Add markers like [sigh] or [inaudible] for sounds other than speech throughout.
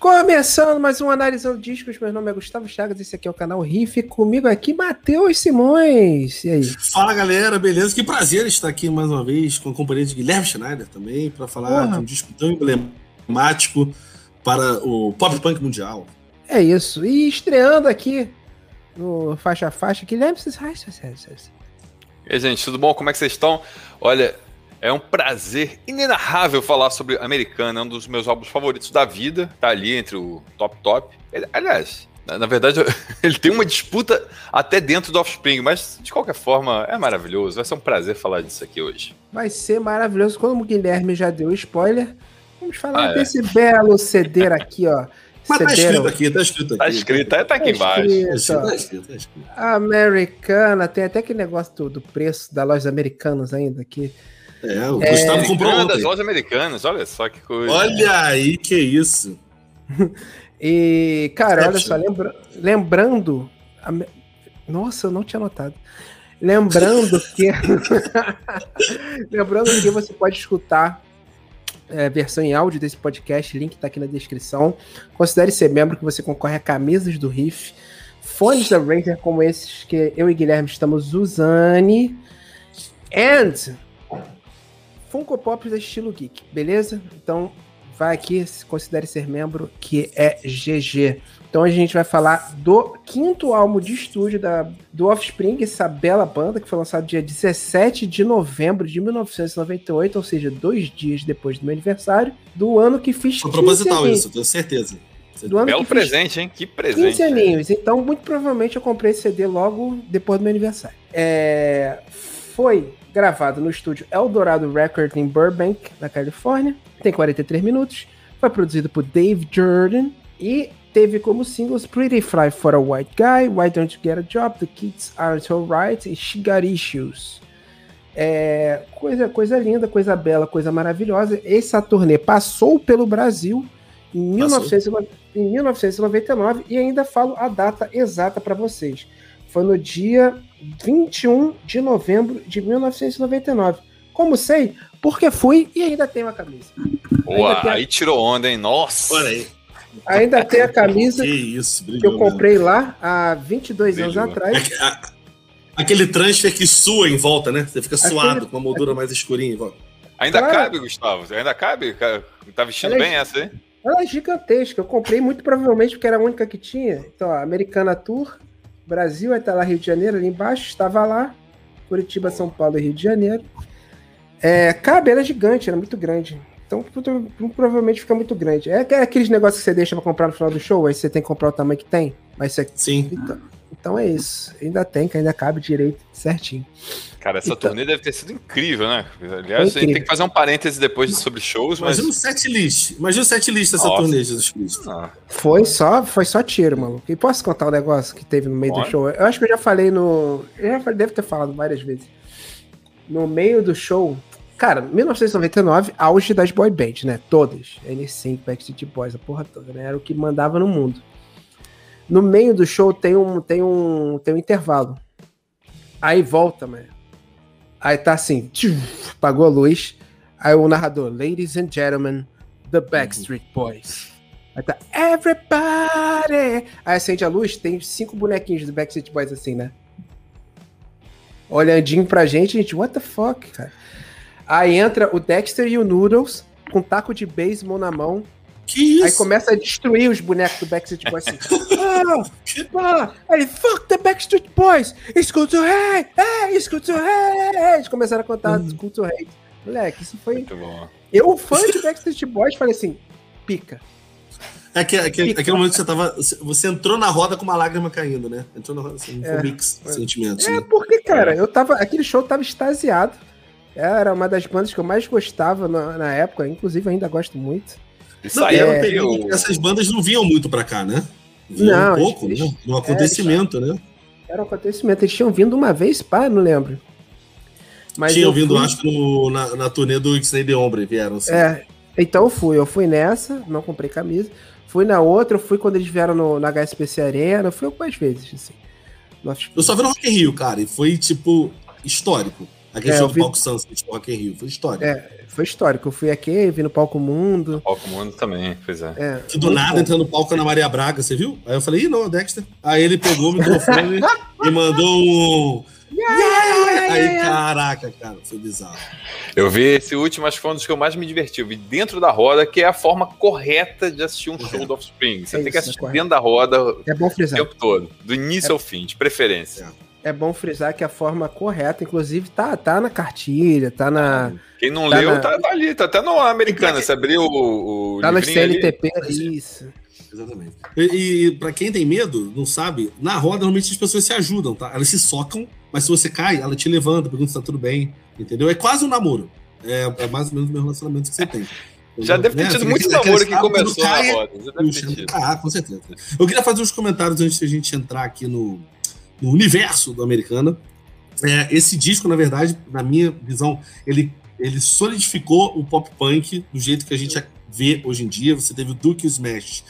Começando mais um Analisando Discos, meu nome é Gustavo Chagas, esse aqui é o canal Riff, comigo aqui Matheus Simões, e aí? Fala galera, beleza? Que prazer estar aqui mais uma vez com a companhia de Guilherme Schneider também, para falar Porra. de um disco tão emblemático para o pop punk mundial. É isso, e estreando aqui no Faixa a Faixa, Guilherme... E aí gente, tudo bom? Como é que vocês estão? Olha, é um prazer inenarrável falar sobre Americana, é um dos meus álbuns favoritos da vida. Tá ali entre o top top. Aliás, na, verdade, [laughs] ele tem uma disputa até dentro do Offspring, mas de qualquer forma é maravilhoso. Vai ser um prazer falar disso aqui hoje. Vai ser maravilhoso. Como o Guilherme já deu spoiler, vamos falar ah, é. desse belo CD aqui, ó. [laughs] Mas tá escrito aqui, tá escrito tá aqui. Tá escrito, tá, tá aqui tá embaixo. tá escrito, tá escrito. Americana, tem até aquele negócio do, do preço da loja americanas ainda aqui. É, o é, Gustavo comprou uma das lojas americanas, olha só que coisa. Olha aí, que isso. [laughs] e, cara, olha só, lembra, lembrando. A, nossa, eu não tinha notado. Lembrando que. [laughs] lembrando que você pode escutar é, versão em áudio desse podcast, link tá aqui na descrição. Considere ser membro que você concorre a camisas do Riff, fones da Razer como esses que eu e Guilherme estamos usando. And Funko Pops é estilo geek, beleza? Então vai aqui, considere ser membro, que é GG. Então a gente vai falar do quinto álbum de estúdio da, do Offspring, essa bela banda que foi lançado dia 17 de novembro de 1998, ou seja, dois dias depois do meu aniversário, do ano que fiz. Foi proposital isso, tenho certeza. Do ano Belo presente, hein? Que presente. 15 aninhos. Então, muito provavelmente eu comprei esse CD logo depois do meu aniversário. É... Foi gravado no estúdio Eldorado Record em Burbank, na Califórnia. Tem 43 minutos. Foi produzido por Dave Jordan e teve como singles Pretty Fly for a White Guy, Why Don't You Get a Job, The Kids Aren't Alright e She Got Issues. É, coisa, coisa linda, coisa bela, coisa maravilhosa. Essa turnê passou pelo Brasil em, 1900, em 1999 e ainda falo a data exata para vocês. Foi no dia 21 de novembro de 1999. Como sei? Porque fui e ainda tenho a camisa. Boa, aí tirou onda, hein? Nossa! Olha aí. Ainda tem a camisa que, isso, que eu comprei lá há 22 anos atrás. Aquele transfer que sua em volta, né? Você fica suado Aquele... com a moldura mais escurinha em volta. Ainda claro. cabe, Gustavo? Ainda cabe? Tá vestindo ela é bem é, essa aí? Ela é gigantesca. Eu comprei muito provavelmente porque era a única que tinha. Então, a Americana Tour Brasil, aí tá lá Rio de Janeiro, ali embaixo, estava lá. Curitiba, São Paulo e Rio de Janeiro. É, cabe, era gigante, era muito grande. Então, provavelmente fica muito grande. É, é aqueles negócios que você deixa pra comprar no final do show, aí você tem que comprar o tamanho que tem. Mas você... Sim. Então, então é isso. Ainda tem, que ainda cabe direito, certinho. Cara, essa então, turnê deve ter sido incrível, né? Aliás, a gente tem que fazer um parêntese depois sobre shows, mas. Imagina o set list. Imagina o set list dessa Nossa. turnê, Jesus Cristo. Ah. Foi só, foi só tiro, maluco. E posso contar o um negócio que teve no meio Pode. do show? Eu acho que eu já falei no. Eu já devo ter falado várias vezes. No meio do show. Cara, 1999, auge das boy bands, né? Todas. N5, Backstreet Boys, a porra toda, né? Era o que mandava no mundo. No meio do show tem um, tem um, tem um intervalo. Aí volta, mano Aí tá assim, apagou a luz. Aí o narrador, Ladies and Gentlemen, The Backstreet Boys. Aí tá, Everybody! Aí acende a luz, tem cinco bonequinhos do Backstreet Boys assim, né? Olhandinho pra gente, gente, what the fuck, cara? Aí entra o Dexter e o Noodles com taco de beisebol na mão, que isso? Aí começa a destruir os bonecos do Backstreet Boys assim. [laughs] ah, ah, aí, fuck the Backstreet Boys! School to hate! Hey, school to hate! Eles começaram a contar. School to hate. Moleque, isso foi. Muito bom. Eu, fã de Backstreet Boys, falei assim: pica. É que, aquele, aquele momento que você tava. Você entrou na roda com uma lágrima caindo, né? Entrou na roda assim, é, um mix de sentimentos. É, né? porque, cara, eu tava. Aquele show tava extasiado. Era uma das bandas que eu mais gostava na, na época, inclusive ainda gosto muito. Isso aí é, período essas bandas não vinham muito pra cá, né? Vinham não, um pouco, eles, né? No acontecimento, é, né? Era um acontecimento. Eles tinham vindo uma vez, pá, não lembro. Mas tinham vindo, fui... acho que no, na, na turnê do X-Ray de Ombre, vieram. Assim. É, então eu fui. Eu fui nessa, não comprei camisa. Fui na outra, eu fui quando eles vieram no, na HSPC Arena. Fui algumas vezes, assim. Nossa, eu só vi no Rock in Rio, cara, e foi, tipo, histórico. A questão é, do vi... palco Sunset Rock in Rio. Foi história. É, foi histórico. Eu fui aqui, vi no palco Mundo. No palco Mundo também, pois é. é que do nada entrando no palco na Maria Braga, você viu? Aí eu falei, ih, não, Dexter. Aí ele pegou o microfone [laughs] e mandou um. Aí, caraca, cara, foi bizarro. Eu vi esse último, acho que foi um dos que eu mais me diverti. Eu vi dentro da roda, que é a forma correta de assistir um Correto. show do Offspring. Você é tem isso, que assistir é dentro da roda é bom frisar. o tempo todo, do início é. ao fim, de preferência. É bom frisar que a forma correta, inclusive, tá, tá na cartilha, tá na. Quem não tá leu, na... tá, tá, ali, tá até no americana. Você abriu o. o tá no CLTP, ali. isso. Exatamente. E, e para quem tem medo, não sabe, na roda normalmente as pessoas se ajudam, tá? Elas se socam, mas se você cai, ela te levanta, pergunta se tá tudo bem, entendeu? É quase um namoro. É, é mais ou menos o meu relacionamento que você tem. [laughs] Já deve ter né? tido muito namoro que começou na roda. Já deve ter tido. Ah, com certeza. Eu queria fazer uns comentários antes de a gente entrar aqui no, no universo do americano. É, esse disco, na verdade, na minha visão, ele, ele solidificou o pop punk do jeito que a gente vê hoje em dia. Você teve o Duke Smash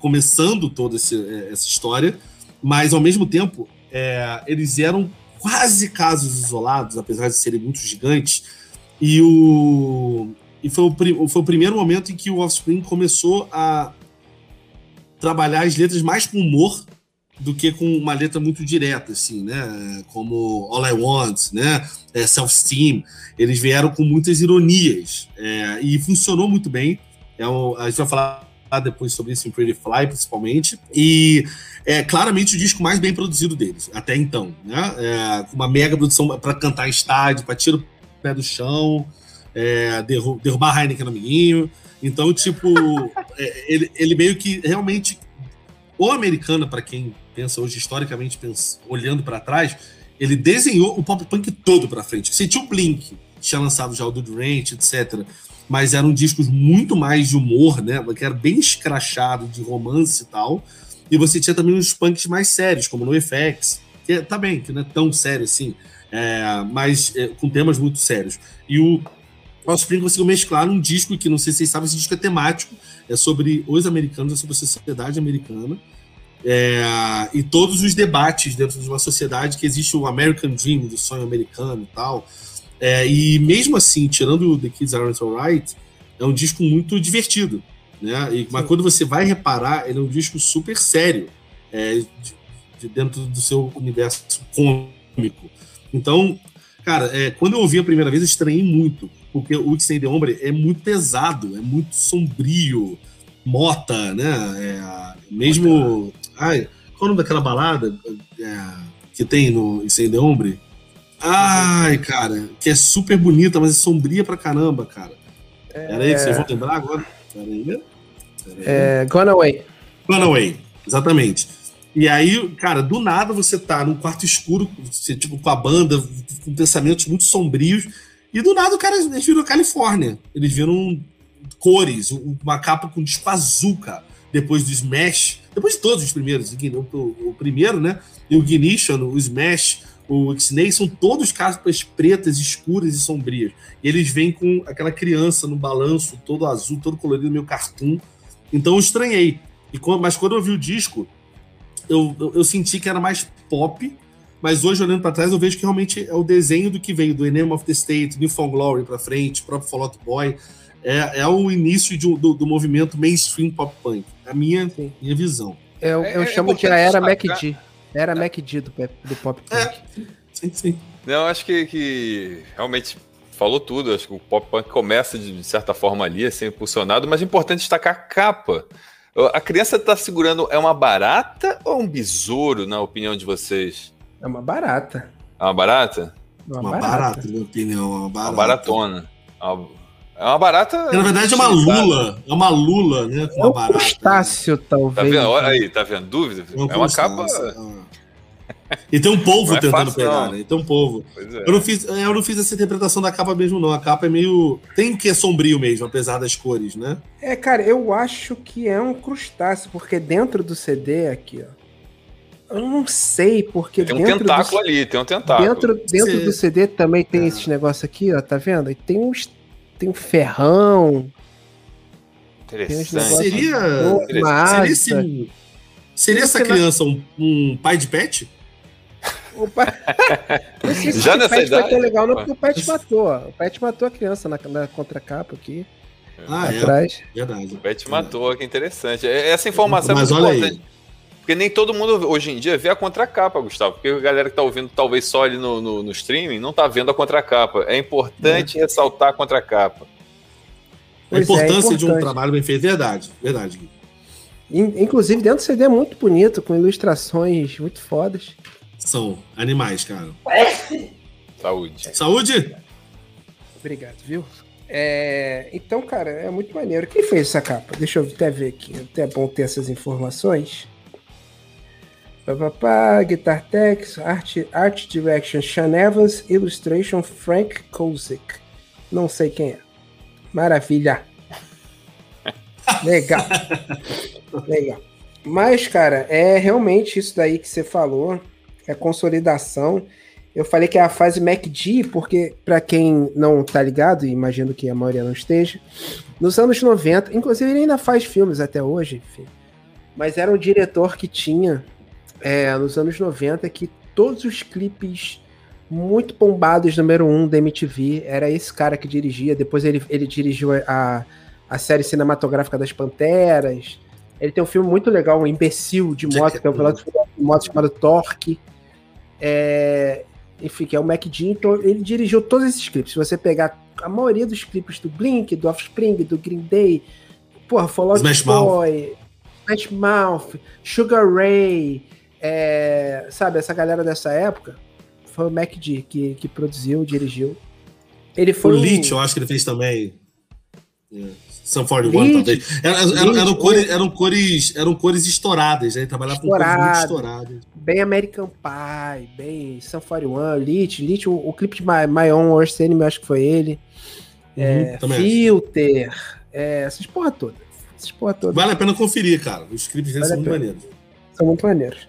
começando toda esse, é, essa história, mas ao mesmo tempo é, eles eram quase casos isolados, apesar de serem muito gigantes. E, o, e foi, o, foi o primeiro momento em que o Offspring começou a trabalhar as letras mais com humor do que com uma letra muito direta, assim, né? Como All I Want, né? É, Self-Esteem. Eles vieram com muitas ironias é, e funcionou muito bem. É um, a gente vai falar depois sobre isso em Pretty Fly, principalmente. E é claramente o disco mais bem produzido deles, até então, né? É, uma mega produção para cantar estádio, para tirar o pé do chão, é, derrubar Heineken no amiguinho. Então, tipo, [laughs] é, ele, ele meio que realmente. O americano, para quem pensa hoje historicamente, pensa, olhando para trás, ele desenhou o pop punk todo para frente. Tinha o Blink, tinha lançado já o Dude Ranch, etc. Mas eram discos muito mais de humor, né? Que era bem escrachado, de romance e tal. E você tinha também uns punks mais sérios, como no FX, que é, tá bem, que não é tão sério assim, é, mas é, com temas muito sérios. E o Offspring conseguiu mesclar um disco que, não sei se vocês sabem, esse disco é temático, é sobre os americanos, é sobre a sociedade americana é, e todos os debates dentro de uma sociedade que existe o American Dream, do sonho americano e tal. É, e mesmo assim, tirando o The Kids Aren't Alright, é um disco muito divertido. Né? E, mas quando você vai reparar, ele é um disco super sério é, de, de dentro do seu universo cômico. Então, cara, é, quando eu ouvi a primeira vez, eu estranhei muito, porque o X de Hombre é muito pesado, é muito sombrio, mota, né? É, mesmo. Ai, qual o nome daquela balada é, que tem no Incêndio Hombre? Ai, cara, que é super bonita, mas é sombria pra caramba, cara. É... Pera aí, que vocês vão lembrar agora? Pera aí. Pera aí. É, Gone Away. Gone Away, exatamente. E aí, cara, do nada você tá num quarto escuro, você, tipo, com a banda, com pensamentos muito sombrios, e do nada o cara, eles viram Califórnia. Eles viram cores, uma capa com disco azul, cara depois do Smash, depois de todos os primeiros, o, primeiro, né? E o Ignition, o Smash, o X-Nay, são todos capas pretas, escuras e sombrias. E eles vêm com aquela criança no balanço, todo azul, todo colorido, meio cartoon. Então eu estranhei. E, mas quando eu vi o disco, eu, eu, eu senti que era mais pop, mas hoje, olhando para trás, eu vejo que realmente é o desenho do que veio do Enemy of the State, New Found Glory para frente, próprio Fall Out Boy é, é o início de, do, do, movimento mainstream pop punk. A minha, minha visão. Eu, eu é, chamo de a era MacD. Era é. MacD do, do pop punk. É, sim, sim. Não, acho que, que realmente falou tudo. Acho que o pop punk começa de, de certa forma ali, a ser impulsionado, mas é importante destacar a capa. A criança está segurando, é uma barata ou um besouro, na opinião de vocês? É uma barata. É uma barata? Uma, uma barata, barata, na minha opinião. Uma, barata. uma baratona. Uma é uma barata. Na verdade, é uma lula. É uma lula, né? É um barata. crustáceo, talvez. Tá vendo? Olha aí, tá vendo? Dúvida? É, é uma capa. E tem um povo é tentando fácil, pegar, não. né? E tem um povo. É. Eu, não fiz, é, eu não fiz essa interpretação da capa mesmo, não. A capa é meio. Tem que é sombrio mesmo, apesar das cores, né? É, cara, eu acho que é um crustáceo, porque dentro do CD aqui, ó. Eu não sei, porque tem um tentáculo do, ali, tem um tentáculo. Dentro, dentro do CD também tem é. esses negócios aqui, ó, tá vendo? E tem uns tem um ferrão. Interessante. Seria, seria, esse, seria essa criança um, um, pai de pet? O [laughs] pai... Já nessa Pet idade? Foi tão legal, não, porque o Pet matou. ó. O Pet matou a criança na, na contracapa aqui, Ah, é, atrás. verdade. O Pet matou, que interessante. É- Essa informação Mas é muito olha aí. Porque nem todo mundo hoje em dia vê a contracapa, Gustavo. Porque a galera que tá ouvindo talvez só ali no, no, no streaming não tá vendo a contracapa. É importante ressaltar a contracapa. A Pois é, importância de um trabalho bem feito, verdade, verdade. Gui. In- Inclusive, dentro do CD é muito bonito, com ilustrações muito fodas. São animais, cara. Saúde. Saúde? Obrigado, viu? É, Então, cara, é muito maneiro. Quem fez essa capa? Deixa eu até ver aqui. É até bom ter essas informações. Papapá, Guitar Text, Art, Art Direction, Sean Evans, Illustration, Frank Kozik. Não sei quem é. Maravilha. Legal. [laughs] Legal. Mas, cara, é realmente isso daí que você falou. É consolidação. Eu falei que é a fase MacD, porque, para quem não tá ligado, e imagino que a maioria não esteja, nos anos 90, inclusive ele ainda faz filmes até hoje, enfim, mas era um diretor que tinha, é, nos anos 90, que todos os clipes muito bombados, número um da MTV, era esse cara que dirigia. Depois ele, ele dirigiu a, a série cinematográfica das Panteras. Ele tem um filme muito legal, um imbecil de moto, que é um piloto de moto chamado Torque. É, enfim, que é o Mac Jean, então ele dirigiu todos esses clipes. Se você pegar a maioria dos clipes do Blink, do Offspring, do Green Day, porra, Fall Out Smash Boy, Smash Mouth, Sugar Ray, é, sabe, essa galera dessa época, foi o Mac D que, que produziu, dirigiu. Ele O foi um- Lich, eu acho que ele fez também. É. Sun 41, Lich, talvez. Era- era- Lich, eram, cores, eram, cores, eram cores estouradas, né? Ele trabalhava com cores muito Estourado. estouradas. bem American Pie, bem Sun 41, Lit, Lit, o, o clipe de My, My Own Worst Enemy, eu acho que foi ele. É, Uhum, acho. Filter, é, essas porra toda. Essas porra toda. Vale a pena conferir, cara. Os clipes Vale são muito maneiros. São muito maneiros.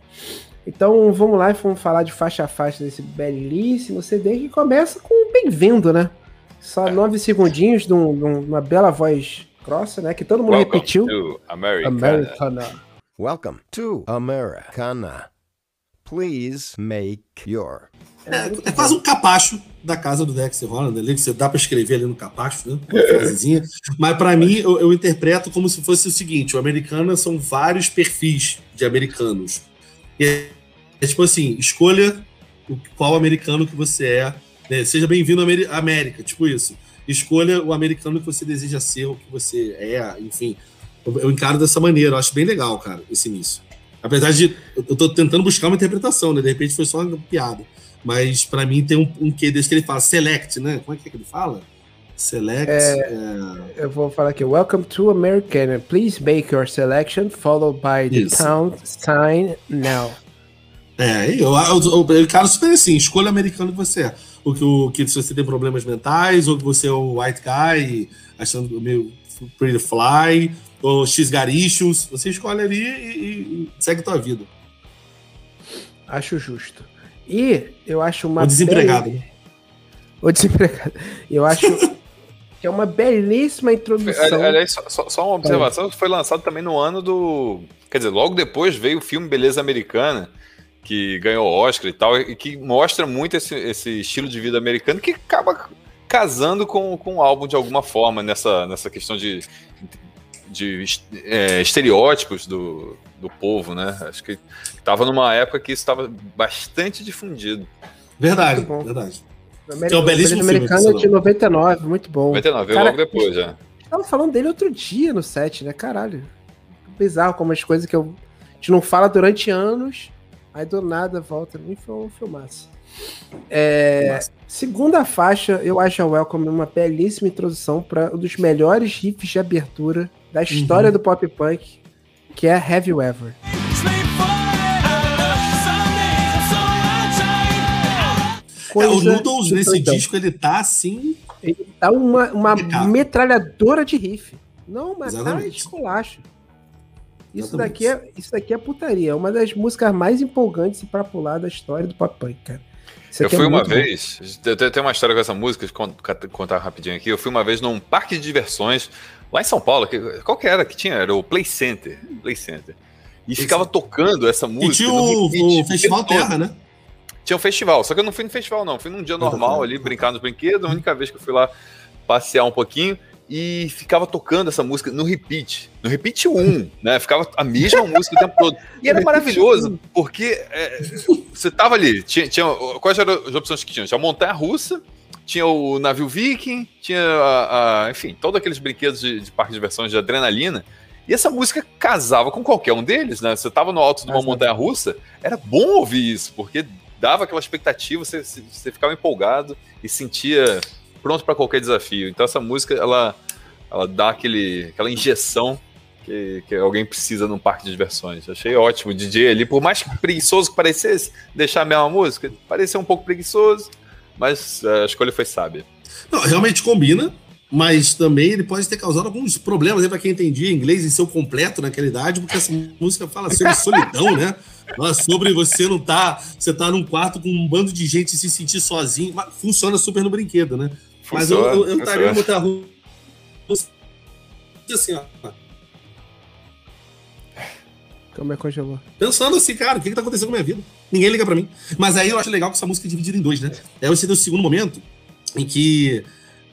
Então vamos lá e vamos falar de faixa a faixa desse belíssimo CD que começa com um bem-vindo, né? Só nove segundinhos de, um- de um- uma bela voz grossa, né? Que todo mundo Welcome repetiu. to America. Americana. Welcome to Americana. Please make your. É, é quase um capacho da casa do Dexter Holland ali, que você dá pra escrever ali no capacho, né? Uma frasezinha. Mas pra mim, eu, eu interpreto como se fosse o seguinte: o americana são vários perfis de americanos. E é, é tipo assim: escolha o, qual americano que você é. né? Seja bem-vindo à América, tipo isso. Escolha o americano que você deseja ser, o que você é, enfim. Eu, eu encaro dessa maneira, eu acho bem legal, cara, esse início. Apesar de. Eu tô tentando buscar uma interpretação, né? De repente foi só uma piada. Mas pra mim tem um, um quê desse que ele fala, select, né? Como é que, é que ele fala? Select. é, Eu vou falar aqui. Welcome to Americana. Please make your selection, followed by the Isso. pound sign now. É, eu, eu, eu, encaro super assim, escolha o americano que você é. O que, o que se você tem problemas mentais, ou que você é o white guy, achando meio pretty fly, ou x issues, você escolhe ali e, e segue tua vida. Acho justo. E eu acho uma. Ou desempregado. né? Ou desempregado. Eu acho que é uma belíssima introdução. Aliás, só, só- só uma observação, foi lançado também no ano do. Quer dizer, logo depois veio o filme Beleza Americana, que ganhou Oscar e tal, e que mostra muito esse, esse estilo de vida americano que acaba casando com, com o álbum de alguma forma nessa, nessa questão de, de é, estereótipos do, do povo, né? Acho que estava numa época que isso estava bastante difundido. Verdade, verdade. Ameri- é um belíssimo filme, americano é de sinal. 99, muito bom. 99, veio Cara, logo depois já. Tava falando dele outro dia no set, né? Caralho. Bizarro como as coisas que eu, a gente não fala durante anos, aí do nada volta. Nem foi um filmaço. É, segunda faixa, eu acho a Welcome uma belíssima introdução para um dos melhores riffs de abertura da história do pop punk, que é Have You Ever. É, o Coisa Noodles nesse doidão. disco ele tá assim. Ele dá uma, uma metralhadora de riff. Não, mas tá Exatamente. esculacho. Isso Exatamente. daqui, é, isso daqui é putaria. É uma das músicas mais empolgantes e pra pular da história do pop punk, cara. Isso Eu aqui é fui uma bom. vez, eu tenho uma história com essa música, deixa eu cont- contar rapidinho aqui. Eu fui uma vez num parque de diversões lá em São Paulo, que, qual que era que tinha? Era o Play Center. Play Center. E ficava tocando essa E música. tinha no o, o Festival todo. Terra, né? Tinha um festival. Só que eu não fui no festival, não. Fui num dia normal ali, brincar nos brinquedos. A única vez que eu fui lá passear um pouquinho e ficava tocando essa música no repeat. No repeat 1, né? Ficava a mesma música o tempo todo. [laughs] E era maravilhoso, porque é, você tava ali, tinha, tinha, quais eram as opções que tinha? Tinha a montanha russa, tinha o navio viking, tinha, a, a, enfim, todos aqueles brinquedos de, de parque de diversões de adrenalina. E essa música casava com qualquer um deles, né? Você tava no alto de uma montanha russa, era bom ouvir isso, porque dava aquela expectativa, você, você ficava empolgado e sentia pronto para qualquer desafio. Então essa música ela, ela dá aquele, aquela injeção que, que alguém precisa num parque de diversões. Achei ótimo o DJ ali, por mais preguiçoso que parecesse deixar a mesma música, parecia um pouco preguiçoso, mas a escolha foi sábia. Não, realmente combina, mas também ele pode ter causado alguns problemas para quem entendia inglês em seu completo naquela idade, porque essa música fala sobre [laughs] solidão, né? Sobre você não tá. Você tá num quarto com um bando de gente e se sentir sozinho. Mas funciona super no brinquedo, né? Mas eu, eu, eu estaria no Montanha assim, ó. Como é que congelou? Pensando assim, cara, o que, que tá acontecendo com a minha vida? Ninguém liga pra mim. Mas aí eu acho legal que essa música é dividida em dois, né? Aí você tem o segundo momento em que,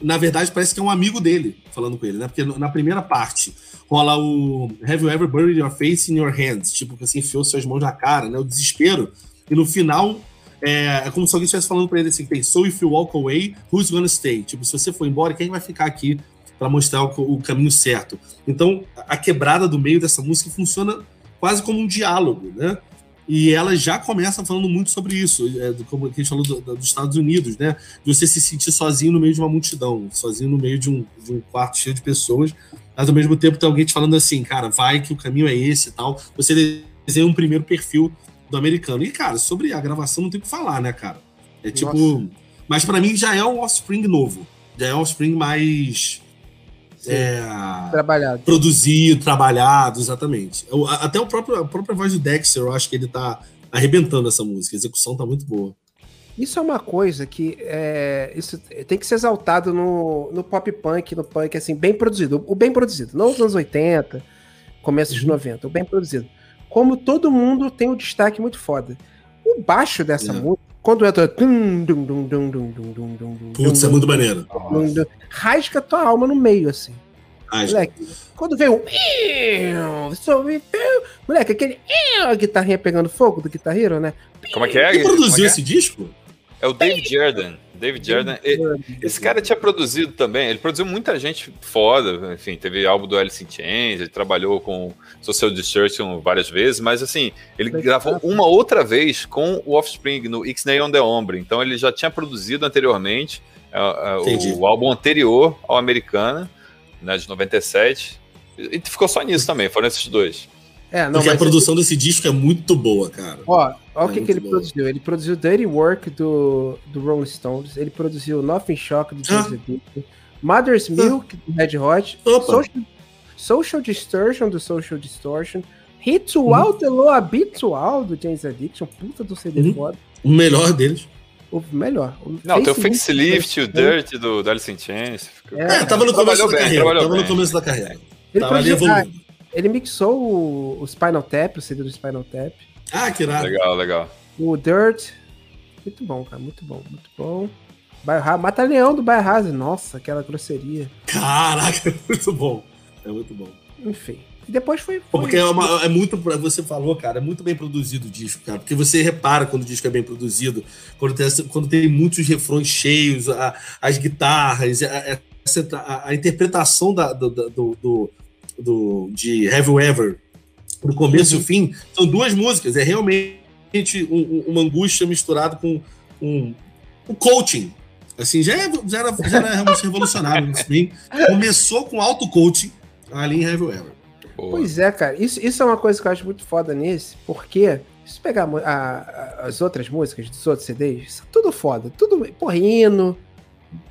na verdade, parece que é um amigo dele falando com ele, né? Porque na primeira parte rola o Have you ever buried your face in your hands? Tipo, que assim, enfiou suas mãos na cara, né? O desespero. E no final, é, é como se alguém estivesse falando pra ele assim: so if you walk away, who's gonna stay? Tipo, se você for embora, quem vai ficar aqui para mostrar o, o, caminho certo? Então, a quebrada do meio dessa música funciona quase como um diálogo, né? E ela já começa falando muito sobre isso, é, como a gente falou do, do, dos Estados Unidos, né? De você se sentir sozinho no meio de uma multidão, sozinho no meio de um, de um quarto cheio de pessoas, mas ao mesmo tempo tem alguém te falando assim, cara, vai que o caminho é esse e tal. Você desenha um primeiro perfil do americano. E, cara, sobre a gravação não tem o que falar, né, cara? É tipo. Nossa. Mas para mim já é um offspring novo. Já é um offspring mais. É, trabalhado. Produzido, trabalhado, exatamente. Até o próprio, a própria voz do Dexter, eu acho que ele tá arrebentando essa música. A execução tá muito boa. Isso é uma coisa que é, isso tem que ser exaltado no, no pop punk, no punk, assim, bem produzido. O bem produzido, não os anos 80, começo dos uhum. 90, o bem produzido como todo mundo tem um destaque muito foda. O baixo dessa é. música, quando entra. Putz, é muito maneiro. Rasga tua alma no meio, assim. Moleque, quando vem o. Moleque, aquele. A guitarrinha pegando fogo do guitarreiro, né? Como é que é? Quem produziu é? esse disco? É o David Jordan. David Jordan. esse cara tinha produzido também. Ele produziu muita gente foda. Enfim, teve álbum do Alice in Chains. Ele trabalhou com Social Distortion várias vezes. Mas, assim, ele gravou uma outra vez com o Offspring no X-Nay on the Ombre. Então, ele já tinha produzido anteriormente uh, uh, o álbum anterior ao Americana, né, de 97. E ficou só nisso também. Foram esses dois. É, não, Porque a produção ele... desse disco é muito boa, cara. Ó, ó é o que, que ele boa. produziu. Ele produziu Dirty Work do, do Rolling Stones, ele produziu Nothing Shock do James ah. Addiction, Mother's ah. Milk do Red Hot, Social, Social, Distortion do Social Distortion, Ritual uhum. de Lo Habitual do James Addiction, puta do CD uhum. foda. O melhor deles. O melhor. O não, tem o Facelift, o Dirt do, do Alice in Chains. É, é, tava no começo da bem, carreira. Tava bem. no começo da carreira. Ele tava produziu, ele mixou o, o Spinal Tap, o CD do Spinal Tap. Ah, que nada. Legal, legal. O Dirt. Muito bom, cara. Muito bom, muito bom. Biohazard, Mata-Leão do Biohazard. Nossa, aquela grosseria. Caraca, é [laughs] muito bom. É muito bom. Enfim. E depois foi. foi... Porque é, uma, é muito. Você falou, cara, é muito bem produzido o disco, cara. Porque você repara quando o disco é bem produzido, quando tem, quando tem muitos refrões cheios, a, as guitarras, a, a, a interpretação da, do, do, do, do, de Have You Ever, do começo uhum. e o fim, são duas músicas. É realmente um, uma angústia misturada com um, um coaching. Assim, já, é, já, era, já era realmente revolucionário fim. Começou com auto-coaching ali em Have You Ever. Pois é, cara. Isso, isso é uma coisa que eu acho muito foda nesse, porque se pegar a, a, as outras músicas dos outros CDs, tudo foda. Tudo porrino,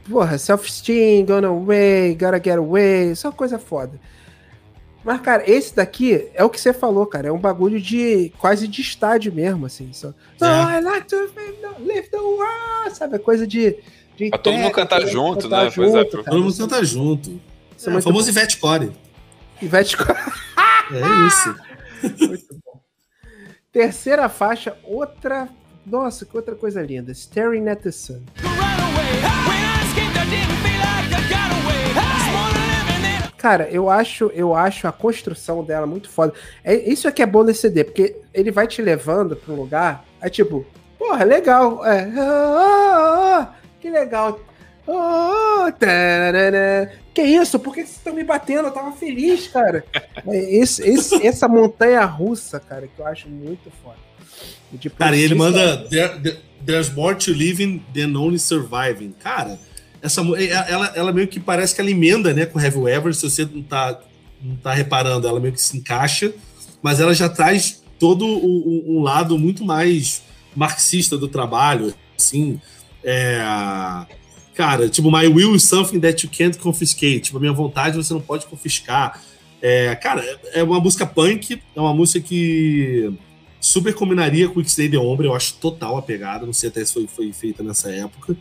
porra, self-esteem, gonna away, gotta get away, só coisa foda. Mas, cara, esse daqui é o que você falou, cara. É um bagulho de quase de estádio mesmo, assim. Só, oh, I like to live the world, sabe? É coisa de. de pra todo mundo cantar junto, cantar né? Junto, pois é, todo mundo cantar junto. É, é o famoso Ivete Core. Ivete Core. é isso. [laughs] muito bom. Terceira faixa, outra Nossa, que outra coisa linda. Staring at the Sun. Cara, eu acho, eu acho a construção dela muito foda. É, isso é que é bom nesse CD, porque ele vai te levando pra um lugar, é tipo, porra, legal. É, ah, ah, ah, que legal. [laughs] Oh, que isso? Por que vocês estão me batendo? Eu tava feliz, cara. [laughs] Esse, esse, essa montanha russa, cara, que eu acho muito foda. Tipo, cara, e ele manda there, There's more to living than only surviving. Cara, essa ela, ela meio que parece que ela emenda, né, com You Ever, se você não tá, não tá reparando, ela meio que se encaixa, mas ela já traz todo um, um lado muito mais marxista do trabalho, assim, é, cara, tipo, my will is something that you can't confiscate. Tipo, a minha vontade você não pode confiscar. É, cara, é uma música punk, é uma música que super combinaria com o X-Day The Ombre, eu acho total a pegada, não sei até se foi, foi feita nessa época.